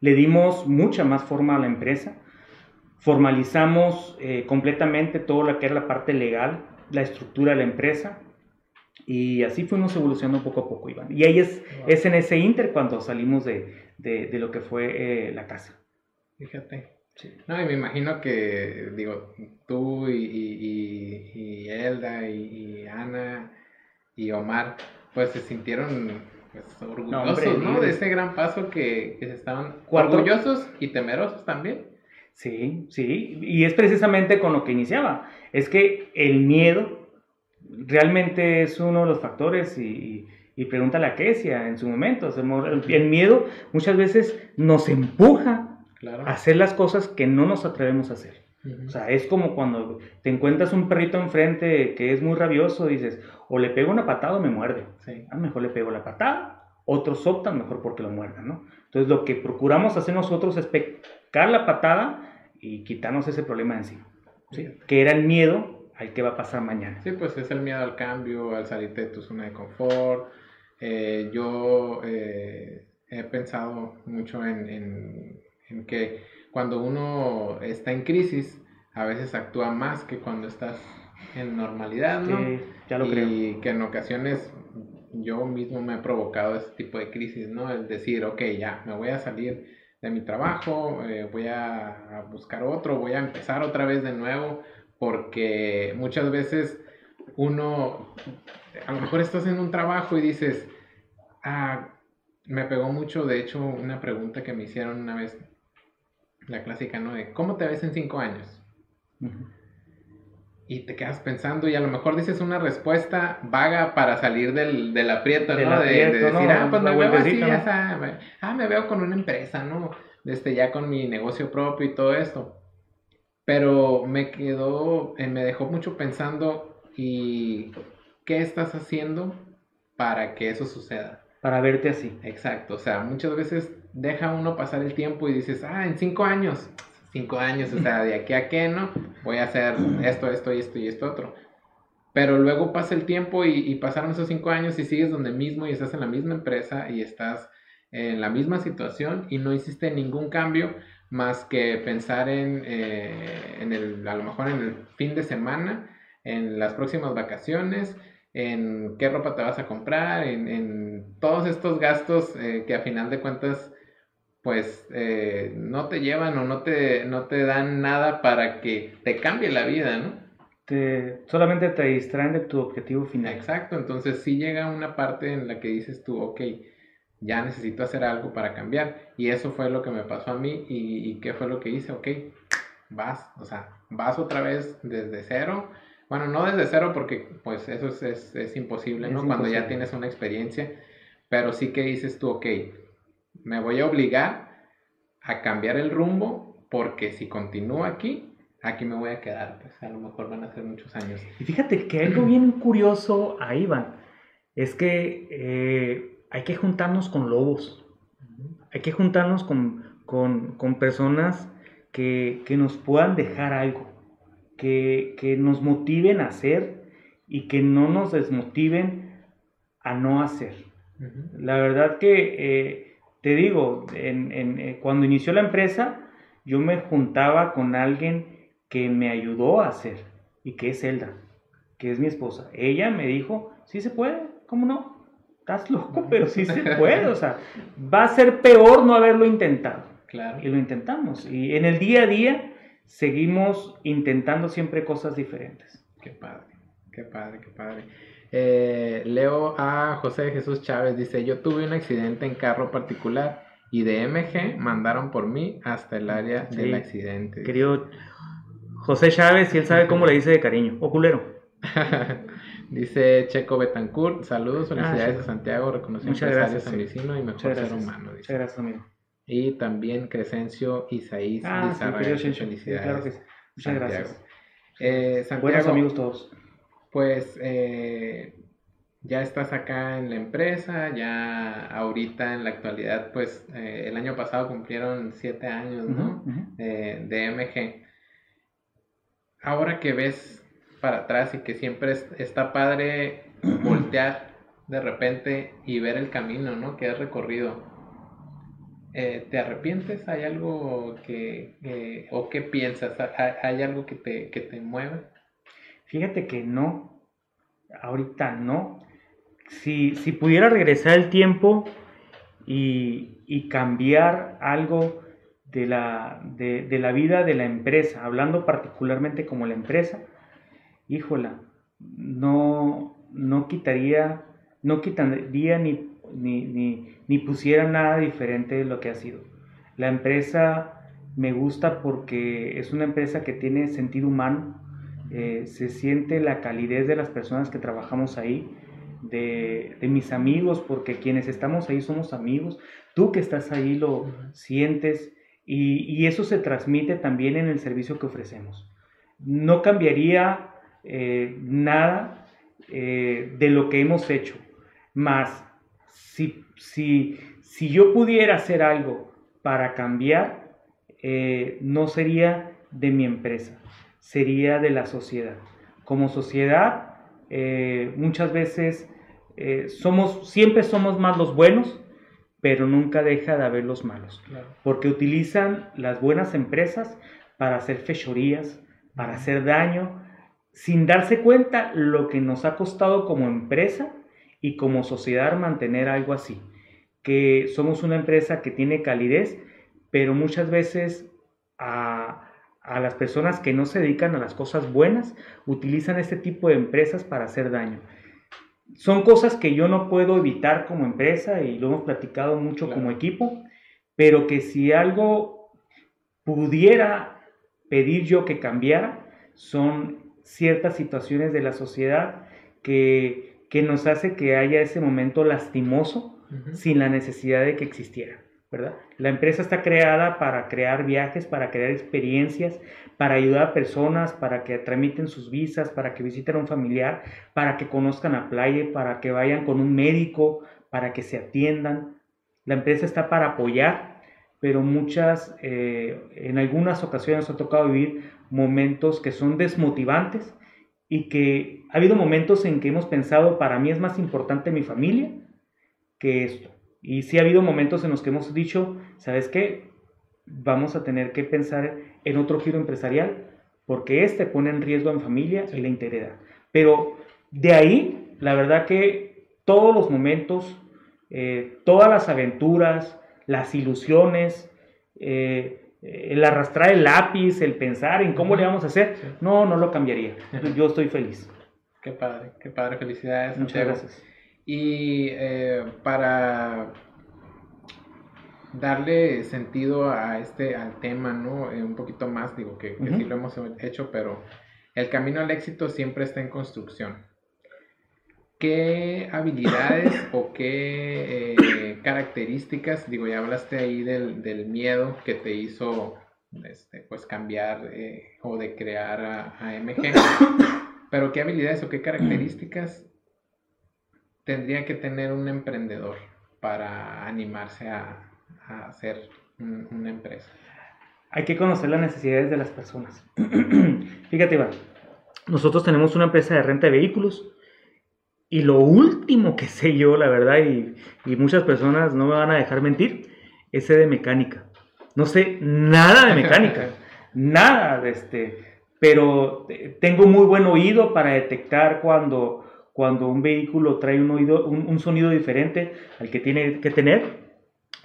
Le dimos mucha más forma a la empresa. Formalizamos eh, completamente todo lo que era la parte legal, la estructura de la empresa. Y así fuimos evolucionando poco a poco, Iván. Y ahí es, es en ese inter cuando salimos de, de, de lo que fue eh, la casa. Fíjate. No, y me imagino que, digo, tú y, y, y Elda y, Ana y Omar, pues se sintieron pues, orgullosos, ¿no? De ese gran paso que, que se estaban orgullosos y temerosos también. Sí, sí, y es precisamente con lo que iniciaba. Es que el miedo realmente es uno de los factores y, y pregúntale a Kesia en su momento. El miedo muchas veces nos empuja a hacer las cosas que no nos atrevemos a hacer. O sea, es como cuando te encuentras un perrito enfrente que es muy rabioso, dices, o le pego una patada o me muerde. A lo mejor le pego la patada, otros optan mejor porque lo muerdan, ¿no? Entonces lo que procuramos hacer nosotros es pecar la patada y quitarnos ese problema encima. ¿sí? Que era el miedo al que va a pasar mañana. Sí, pues es el miedo al cambio, al salirte de tu zona de confort. Eh, yo eh, he pensado mucho en, en, que cuando uno está en crisis, a veces actúa más que cuando estás en normalidad, ¿no? Sí, ya lo creo. Y que en ocasiones yo mismo me he provocado ese tipo de crisis, ¿no? El decir, ok, ya, me voy a salir de mi trabajo, eh, voy a buscar otro, voy a empezar otra vez de nuevo porque muchas veces uno, a lo mejor estás en un trabajo y dices, ah, me pegó mucho, de hecho, una pregunta que me hicieron una vez, la clásica, ¿no? De, ¿cómo te ves en cinco años? Y te quedas pensando y a lo mejor dices una respuesta vaga para salir del, del aprieto, ¿no? de, decir, ah, pues me veo así, ya ah, me veo con una empresa, ¿no? Desde ya con mi negocio propio y todo esto pero me quedó, eh, me dejó mucho pensando y qué estás haciendo para que eso suceda. Para verte así. Exacto, o sea, muchas veces deja uno pasar el tiempo y dices, ah, en cinco años, cinco años, o sea, de aquí a qué, ¿no? Voy a hacer esto, esto y esto y esto otro. Pero luego pasa el tiempo y, pasaron esos cinco años y sigues donde mismo y estás en la misma empresa y estás en la misma situación y no hiciste ningún cambio más que pensar en, eh, en el, a lo mejor en el fin de semana, en las próximas vacaciones, en qué ropa te vas a comprar, en, en todos estos gastos eh, que a final de cuentas pues eh, no te llevan o no te, no te dan nada para que te cambie la vida, ¿no? Te, solamente te distraen de tu objetivo final. Exacto, entonces sí llega una parte en la que dices tú, ok, ya necesito hacer algo para cambiar. Y eso fue lo que me pasó a mí y, qué fue lo que hice, ok, vas, o sea, vas otra vez desde cero. Bueno, no desde cero porque pues eso es, es, imposible, ¿no? Cuando ya tienes una experiencia, pero sí que dices tú, ok, me voy a obligar a cambiar el rumbo porque si continúo aquí, aquí me voy a quedar, pues a lo mejor van a ser muchos años. Y fíjate que algo bien curioso ahí, Van, es que eh, hay que juntarnos con lobos, hay que juntarnos con, personas que, nos puedan dejar algo, que, nos motiven a hacer y que no nos desmotiven a no hacer. La verdad que, eh, te digo, eh, cuando inició la empresa, yo me juntaba con alguien que me ayudó a hacer y que es Zelda, que es mi esposa. Ella me dijo, sí se puede, ¿cómo no? Estás loco, pero sí se puede. O sea, va a ser peor no haberlo intentado. Claro. Y lo intentamos. Y en el día a día seguimos intentando siempre cosas diferentes. Qué padre, qué padre, qué padre. Eh, leo a José Jesús Chávez, dice, yo tuve un accidente en carro particular y de MG mandaron por mí hasta el área del accidente. Querido José Chávez, y él sabe cómo le dice de cariño, o culero. Dice Checo Betancourt, saludos, felicidades ah, a Santiago, reconocido Muchas gracias, San Vicino y mejor ser humano. Muchas gracias, amigo. Y también Crescencio Isaís ah, felicidades. Muchas gracias. Eh, Santiago, Buenos amigos todos. Pues eh, ya estás acá en la empresa, ya ahorita en la actualidad, pues eh, el año pasado cumplieron siete años, ¿no? de MG. Ahora que ves para atrás y que siempre está padre voltear de repente y ver el camino, ¿no? Que has recorrido. Eh, ¿Te arrepientes? ¿Hay algo que, o qué piensas? ¿Hay algo que te, que te mueve? Fíjate que no, ahorita no. Si, si pudiera regresar el tiempo y, y cambiar algo de la, de, de la vida de la empresa, hablando particularmente como la empresa, híjola, no, no quitaría, no quitaría ni, ni, pusiera nada diferente de lo que ha sido. La empresa me gusta porque es una empresa que tiene sentido humano, eh, se siente la calidez de las personas que trabajamos ahí, de, mis amigos, porque quienes estamos ahí somos amigos, tú que estás ahí lo sientes y, y eso se transmite también en el servicio que ofrecemos. No cambiaría eh, nada eh, de lo que hemos hecho. Más, si, si, si yo pudiera hacer algo para cambiar, eh, no sería de mi empresa, sería de la sociedad. Como sociedad, muchas veces somos, siempre somos más los buenos, pero nunca deja de haber los malos, porque utilizan las buenas empresas para hacer fechorías, para hacer daño, sin darse cuenta lo que nos ha costado como empresa y como sociedad mantener algo así. Que somos una empresa que tiene calidez, pero muchas veces a, las personas que no se dedican a las cosas buenas utilizan este tipo de empresas para hacer daño. Son cosas que yo no puedo evitar como empresa y lo hemos platicado mucho como equipo, pero que si algo pudiera pedir yo que cambiara, son ciertas situaciones de la sociedad que, que nos hace que haya ese momento lastimoso sin la necesidad de que existiera. La empresa está creada para crear viajes, para crear experiencias, para ayudar a personas, para que tramiten sus visas, para que visiten a un familiar, para que conozcan a playa, para que vayan con un médico, para que se atiendan. La empresa está para apoyar, pero muchas, eh, en algunas ocasiones ha tocado vivir momentos que son desmotivantes y que ha habido momentos en que hemos pensado, para mí es más importante mi familia que esto. Y sí ha habido momentos en los que hemos dicho, ¿sabes qué? Vamos a tener que pensar en otro giro empresarial porque este pone en riesgo a mi familia y la integridad. Pero de ahí, la verdad que todos los momentos, eh, todas las aventuras, las ilusiones, eh, el arrastrar el lápiz, el pensar en cómo le vamos a hacer, no, no lo cambiaría. Yo estoy feliz. Qué padre, qué padre, felicidades. Muchas gracias. Y eh, para darle sentido a este, al tema, ¿no? Eh, un poquito más, digo que, sí lo hemos hecho, pero el camino al éxito siempre está en construcción. ¿Qué habilidades o qué eh, características, digo, ya hablaste ahí del, miedo que te hizo este, pues cambiar eh, o de crear a, a MG, pero qué habilidades o qué características tendría que tener un emprendedor para animarse a, hacer una empresa? Hay que conocer las necesidades de las personas. Fíjate, Iván, nosotros tenemos una empresa de renta de vehículos y lo último que sé yo, la verdad, y, muchas personas no me van a dejar mentir, es de mecánica. No sé nada de mecánica, nada de este, pero tengo muy buen oído para detectar cuando, cuando un vehículo trae un, oído, un sonido diferente al que tiene que tener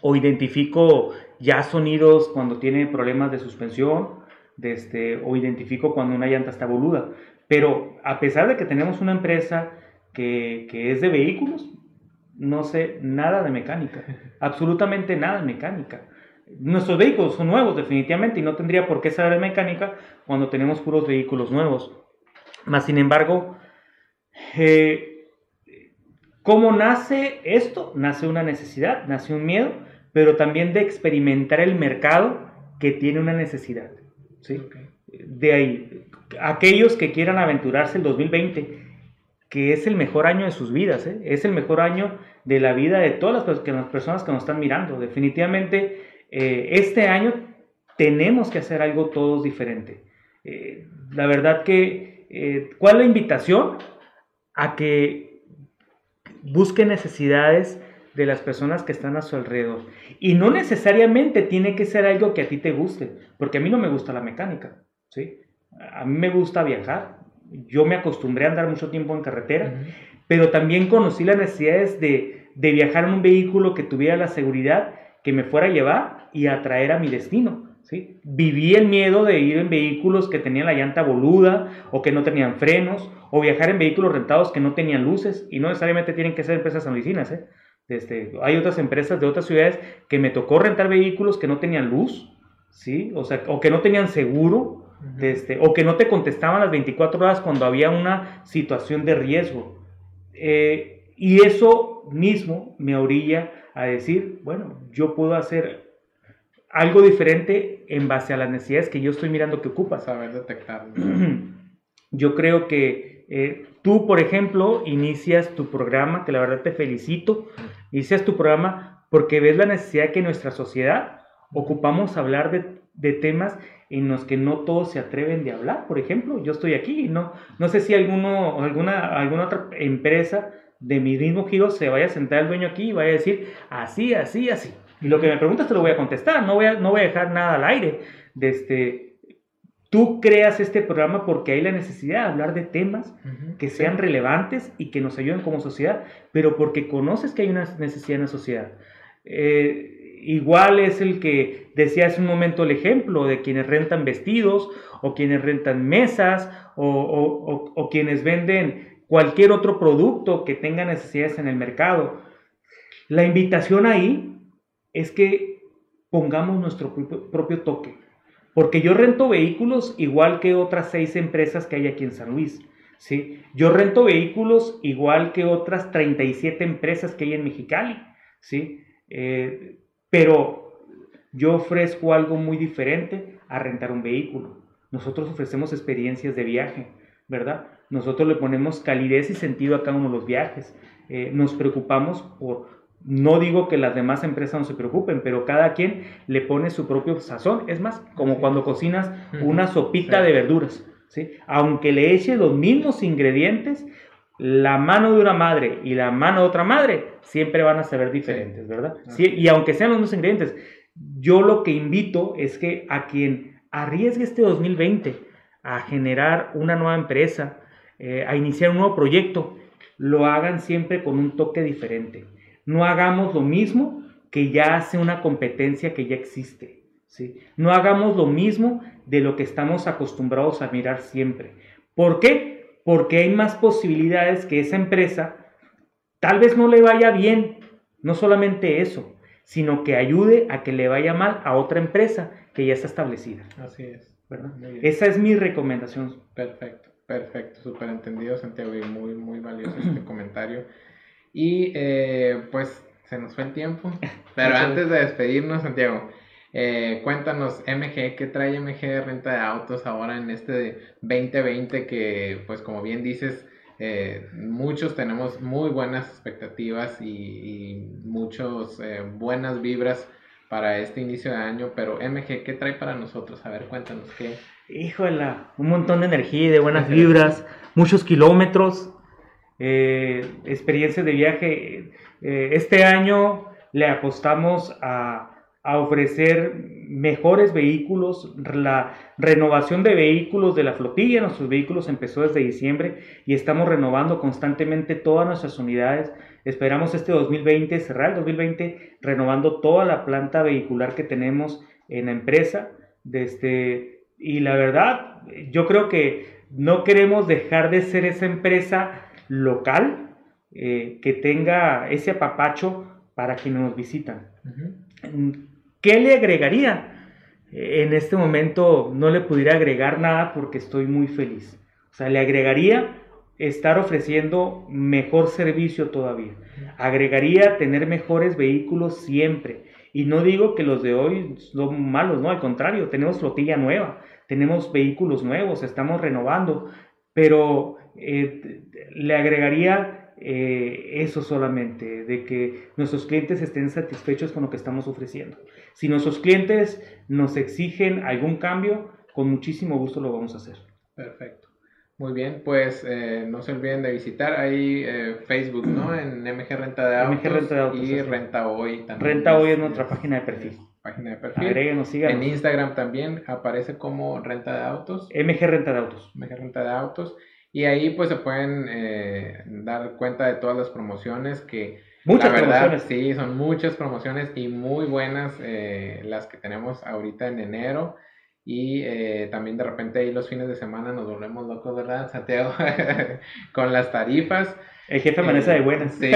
o identifico ya sonidos cuando tiene problemas de suspensión, de este, o identifico cuando una llanta está boluda. Pero a pesar de que tenemos una empresa que, que es de vehículos, no sé nada de mecánica, absolutamente nada de mecánica. Nuestros vehículos son nuevos definitivamente y no tendría por qué saber de mecánica cuando tenemos puros vehículos nuevos. Más sin embargo, eh, ¿cómo nace esto? Nace una necesidad, nace un miedo pero también de experimentar el mercado que tiene una necesidad. ¿sí? De ahí, aquellos que quieran aventurarse el 2020, que es el mejor año de sus vidas, ¿eh? es el mejor año de la vida de todas las, personas que nos están mirando. Definitivamente, eh, este año tenemos que hacer algo todos diferente. Eh, la verdad que, ¿cuál es la invitación? A que busque necesidades de las personas que están a su alrededor. Y no necesariamente tiene que ser algo que a ti te guste, porque a mí no me gusta la mecánica, ¿sí? A mí me gusta viajar, yo me acostumbré a andar mucho tiempo en carretera, pero también conocí las necesidades de, de viajar en un vehículo que tuviera la seguridad que me fuera a llevar y a traer a mi destino. ¿Sí? Viví el miedo de ir en vehículos que tenían la llanta boluda o que no tenían frenos, o viajar en vehículos rentados que no tenían luces, y no necesariamente tienen que ser empresas anodicinas, ¿eh? Este, hay otras empresas de otras ciudades que me tocó rentar vehículos que no tenían luz, ¿sí? O sea, o que no tenían seguro, este, o que no te contestaban las 24 horas cuando había una situación de riesgo. Eh, y eso mismo me orilla a decir, bueno, yo puedo hacer algo diferente en base a las necesidades que yo estoy mirando que ocupas. Saber detectar. Yo creo que eh, tú, por ejemplo, inicias tu programa, que la verdad te felicito, inicias tu programa porque ves la necesidad que en nuestra sociedad ocupamos hablar de, de, temas en los que no todos se atreven de hablar. Por ejemplo, yo estoy aquí, no, no sé si alguno, alguna, alguna otra empresa de mi mismo giro se vaya a sentar el dueño aquí y vaya a decir así, así, así. Y lo que me preguntas te lo voy a contestar, no voy a, no voy a dejar nada al aire. De este, Tú creas este programa porque hay la necesidad de hablar de temas que sean relevantes y que nos ayuden como sociedad, pero porque conoces que hay una necesidad en la sociedad. Eh, igual es el que decía hace un momento el ejemplo de quienes rentan vestidos o quienes rentan mesas o, o quienes venden cualquier otro producto que tenga necesidades en el mercado. La invitación ahí es que pongamos nuestro propio toque porque yo rento vehículos igual que otras seis empresas que hay aquí en San Luis. ¿sí? Yo rento vehículos igual que otras 37 empresas que hay en Mexicali. ¿sí? Eh, pero yo ofrezco algo muy diferente a rentar un vehículo. Nosotros ofrecemos experiencias de viaje, ¿verdad? Nosotros le ponemos calidez y sentido a cada uno de los viajes. Eh, nos preocupamos por no digo que las demás empresas no se preocupen, pero cada quien le pone su propio sazón. Es más, como cuando cocinas una sopita de verduras. ¿sí? Aunque le eche los mismos ingredientes, la mano de una madre y la mano de otra madre siempre van a saber diferentes, ¿verdad? y aunque sean los mismos ingredientes, yo lo que invito es que a quien arriesgue este 2020 a generar una nueva empresa, eh, a iniciar un nuevo proyecto, lo hagan siempre con un toque diferente no hagamos lo mismo que ya hace una competencia que ya existe. ¿sí? No hagamos lo mismo de lo que estamos acostumbrados a mirar siempre. ¿Por qué? Porque hay más posibilidades que esa empresa tal vez no le vaya bien. No solamente eso, sino que ayude a que le vaya mal a otra empresa que ya está establecida. Así es. ¿verdad? Esa es mi recomendación. Perfecto, perfecto, súper entendido Santiago y muy, muy valioso este comentario. Y eh, pues se nos fue el tiempo, pero antes de despedirnos Santiago, eh, cuéntanos, MG, ¿qué trae MG de renta de autos ahora en este 2020 que, pues como bien dices, eh, muchos tenemos muy buenas expectativas y, muchas eh, buenas vibras para este inicio de año, pero MG, ¿qué trae para nosotros? A ver, cuéntanos qué. Híjole, un montón de energía y de buenas vibras, muchos kilómetros, experiencias de viaje. este año le apostamos a ofrecer mejores vehículos, la renovación de vehículos de la flotilla, nuestros vehículos empezó desde diciembre y estamos renovando constantemente todas nuestras unidades. Esperamos este 2020, cerrar el 2020, renovando toda la planta vehicular que tenemos en la empresa. Desde, y la verdad, yo creo que no queremos dejar de ser esa empresa local eh, que tenga ese apapacho para quienes nos visitan. ¿Qué le agregaría? En este momento no le pudiera agregar nada porque estoy muy feliz. O sea, le agregaría estar ofreciendo mejor servicio todavía. Agregaría tener mejores vehículos siempre. Y no digo que los de hoy son malos, no, al contrario, tenemos flotilla nueva, tenemos vehículos nuevos, estamos renovando, pero eh, le agregaría eh, eso solamente, de que nuestros clientes estén satisfechos con lo que estamos ofreciendo. Si nuestros clientes nos exigen algún cambio, con muchísimo gusto lo vamos a hacer. Perfecto. Muy bien, pues eh, no se olviden de visitar ahí eh, Facebook, ¿no? En MG Renta de Autos, Renta de Autos y Renta Hoy también. Renta Hoy es nuestra página de perfil. Página de perfil. síganos. En Instagram también aparece como Renta de Autos. MG Renta de Autos. MG Renta de Autos. Y ahí pues se pueden eh, dar cuenta de todas las promociones que... Muchas la verdad, promociones. Sí, son muchas promociones y muy buenas eh, las que tenemos ahorita en enero. Y eh, también de repente ahí los fines de semana nos volvemos locos, ¿verdad, Santiago? Con las tarifas. El jefe amanece de buenas. Sí.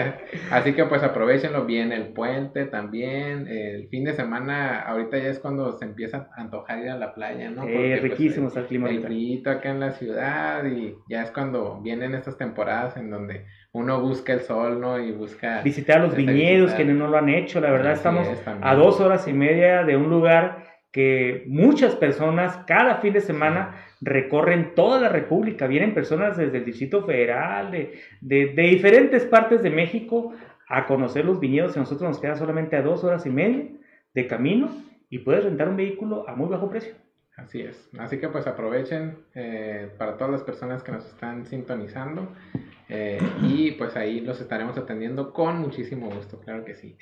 Así que pues aprovechenlo bien, el puente también, el fin de semana, ahorita ya es cuando se empieza a antojar ir a la playa, ¿no? Porque, pues, riquísimo está el clima. El frío acá en la ciudad y ya es cuando vienen estas temporadas en donde uno busca el sol, ¿no? Y busca... Visitar los viñedos, que no lo han hecho, la verdad estamos a dos horas y media de un lugar que muchas personas cada fin de semana recorren toda la República, vienen personas desde el Distrito Federal, de, de, diferentes partes de México a conocer los viñedos y nosotros nos queda solamente a dos horas y media de camino y puedes rentar un vehículo a muy bajo precio. Así es, así que pues aprovechen eh, para todas las personas que nos están sintonizando eh, y pues ahí los estaremos atendiendo con muchísimo gusto, claro que sí.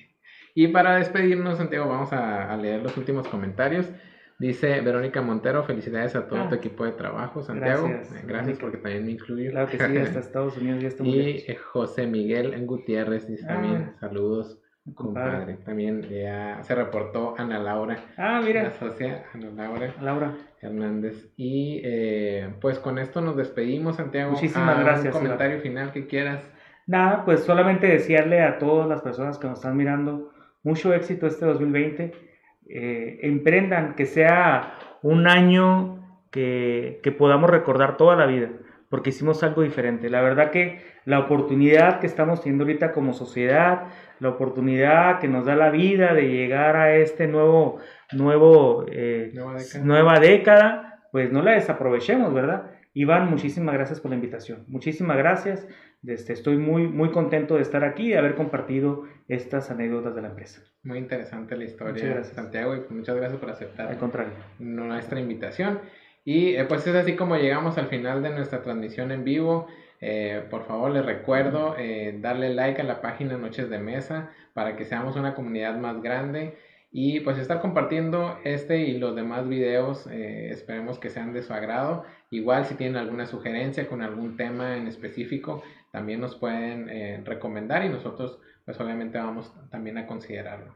Y para despedirnos, Santiago, vamos a, a leer los últimos comentarios. Dice Verónica Montero, felicidades a todo tu ah. equipo de trabajo, Santiago. Gracias, gracias porque también me incluyo. Claro que sí, hasta Estados Unidos ya estamos. Y eh, José Miguel Gutiérrez dice también, ah. saludos, compadre. También ya se reportó Ana Laura. Ah, mira. La socia Ana Laura. Laura. Hernández. Y eh, pues con esto nos despedimos, Santiago. Muchísimas gracias. Un comentario final que quieras. Nada, pues solamente desearle a todas las personas que nos están mirando mucho éxito este 2020 eh, emprendan, que sea un año que, podamos recordar toda la vida, porque hicimos algo diferente. La verdad que la oportunidad que estamos teniendo ahorita como sociedad, la oportunidad que nos da la vida de llegar a este nuevo, nuevo eh, nueva década, pues no la desaprovechemos, ¿verdad? Iván, muchísimas gracias por la invitación. Muchísimas gracias. Este, estoy muy, muy contento de estar aquí y de haber compartido estas anécdotas de la empresa. Muy interesante la historia, Santiago, y pues muchas gracias por aceptar al contrario. nuestra invitación. Y eh, pues es así como llegamos al final de nuestra transmisión en vivo. Eh, por favor, les recuerdo eh, darle like a la página Noches de Mesa para que seamos una comunidad más grande y pues estar compartiendo este y los demás videos. esperemos que sean de su agrado. Igual si tienen alguna sugerencia con algún tema en específico, también nos pueden eh, recomendar y nosotros pues obviamente vamos también a considerarlo.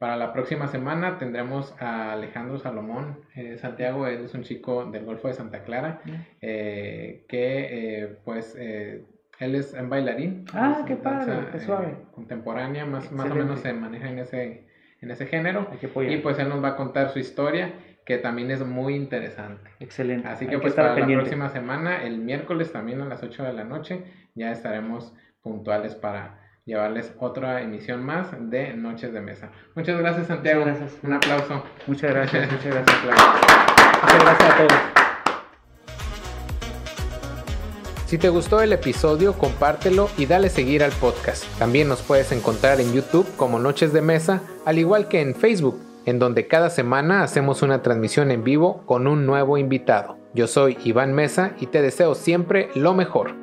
Para la próxima semana tendremos a Alejandro Salomón eh, Santiago, él es un chico del Golfo de Santa Clara, eh, que pues Él es un bailarín. Ah, qué padre, qué eh, suave. contemporánea, más, más o menos se maneja en ese, en ese género. Hay. Y pues él nos va a contar su historia, que también es muy interesante. Excelente. Así Hay que pues estar para pendiente. la próxima semana, el miércoles también a las 8 de la noche, ya estaremos puntuales para llevarles otra emisión más de Noches de Mesa. Muchas gracias Santiago. Muchas gracias. Un aplauso. Muchas gracias, muchas gracias. Muchas gracias a todos. Si te gustó el episodio, compártelo y dale seguir al podcast. También nos puedes encontrar en YouTube como Noches de Mesa, al igual que en Facebook, en donde cada semana hacemos una transmisión en vivo con un nuevo invitado. Yo soy Iván Mesa y te deseo siempre lo mejor.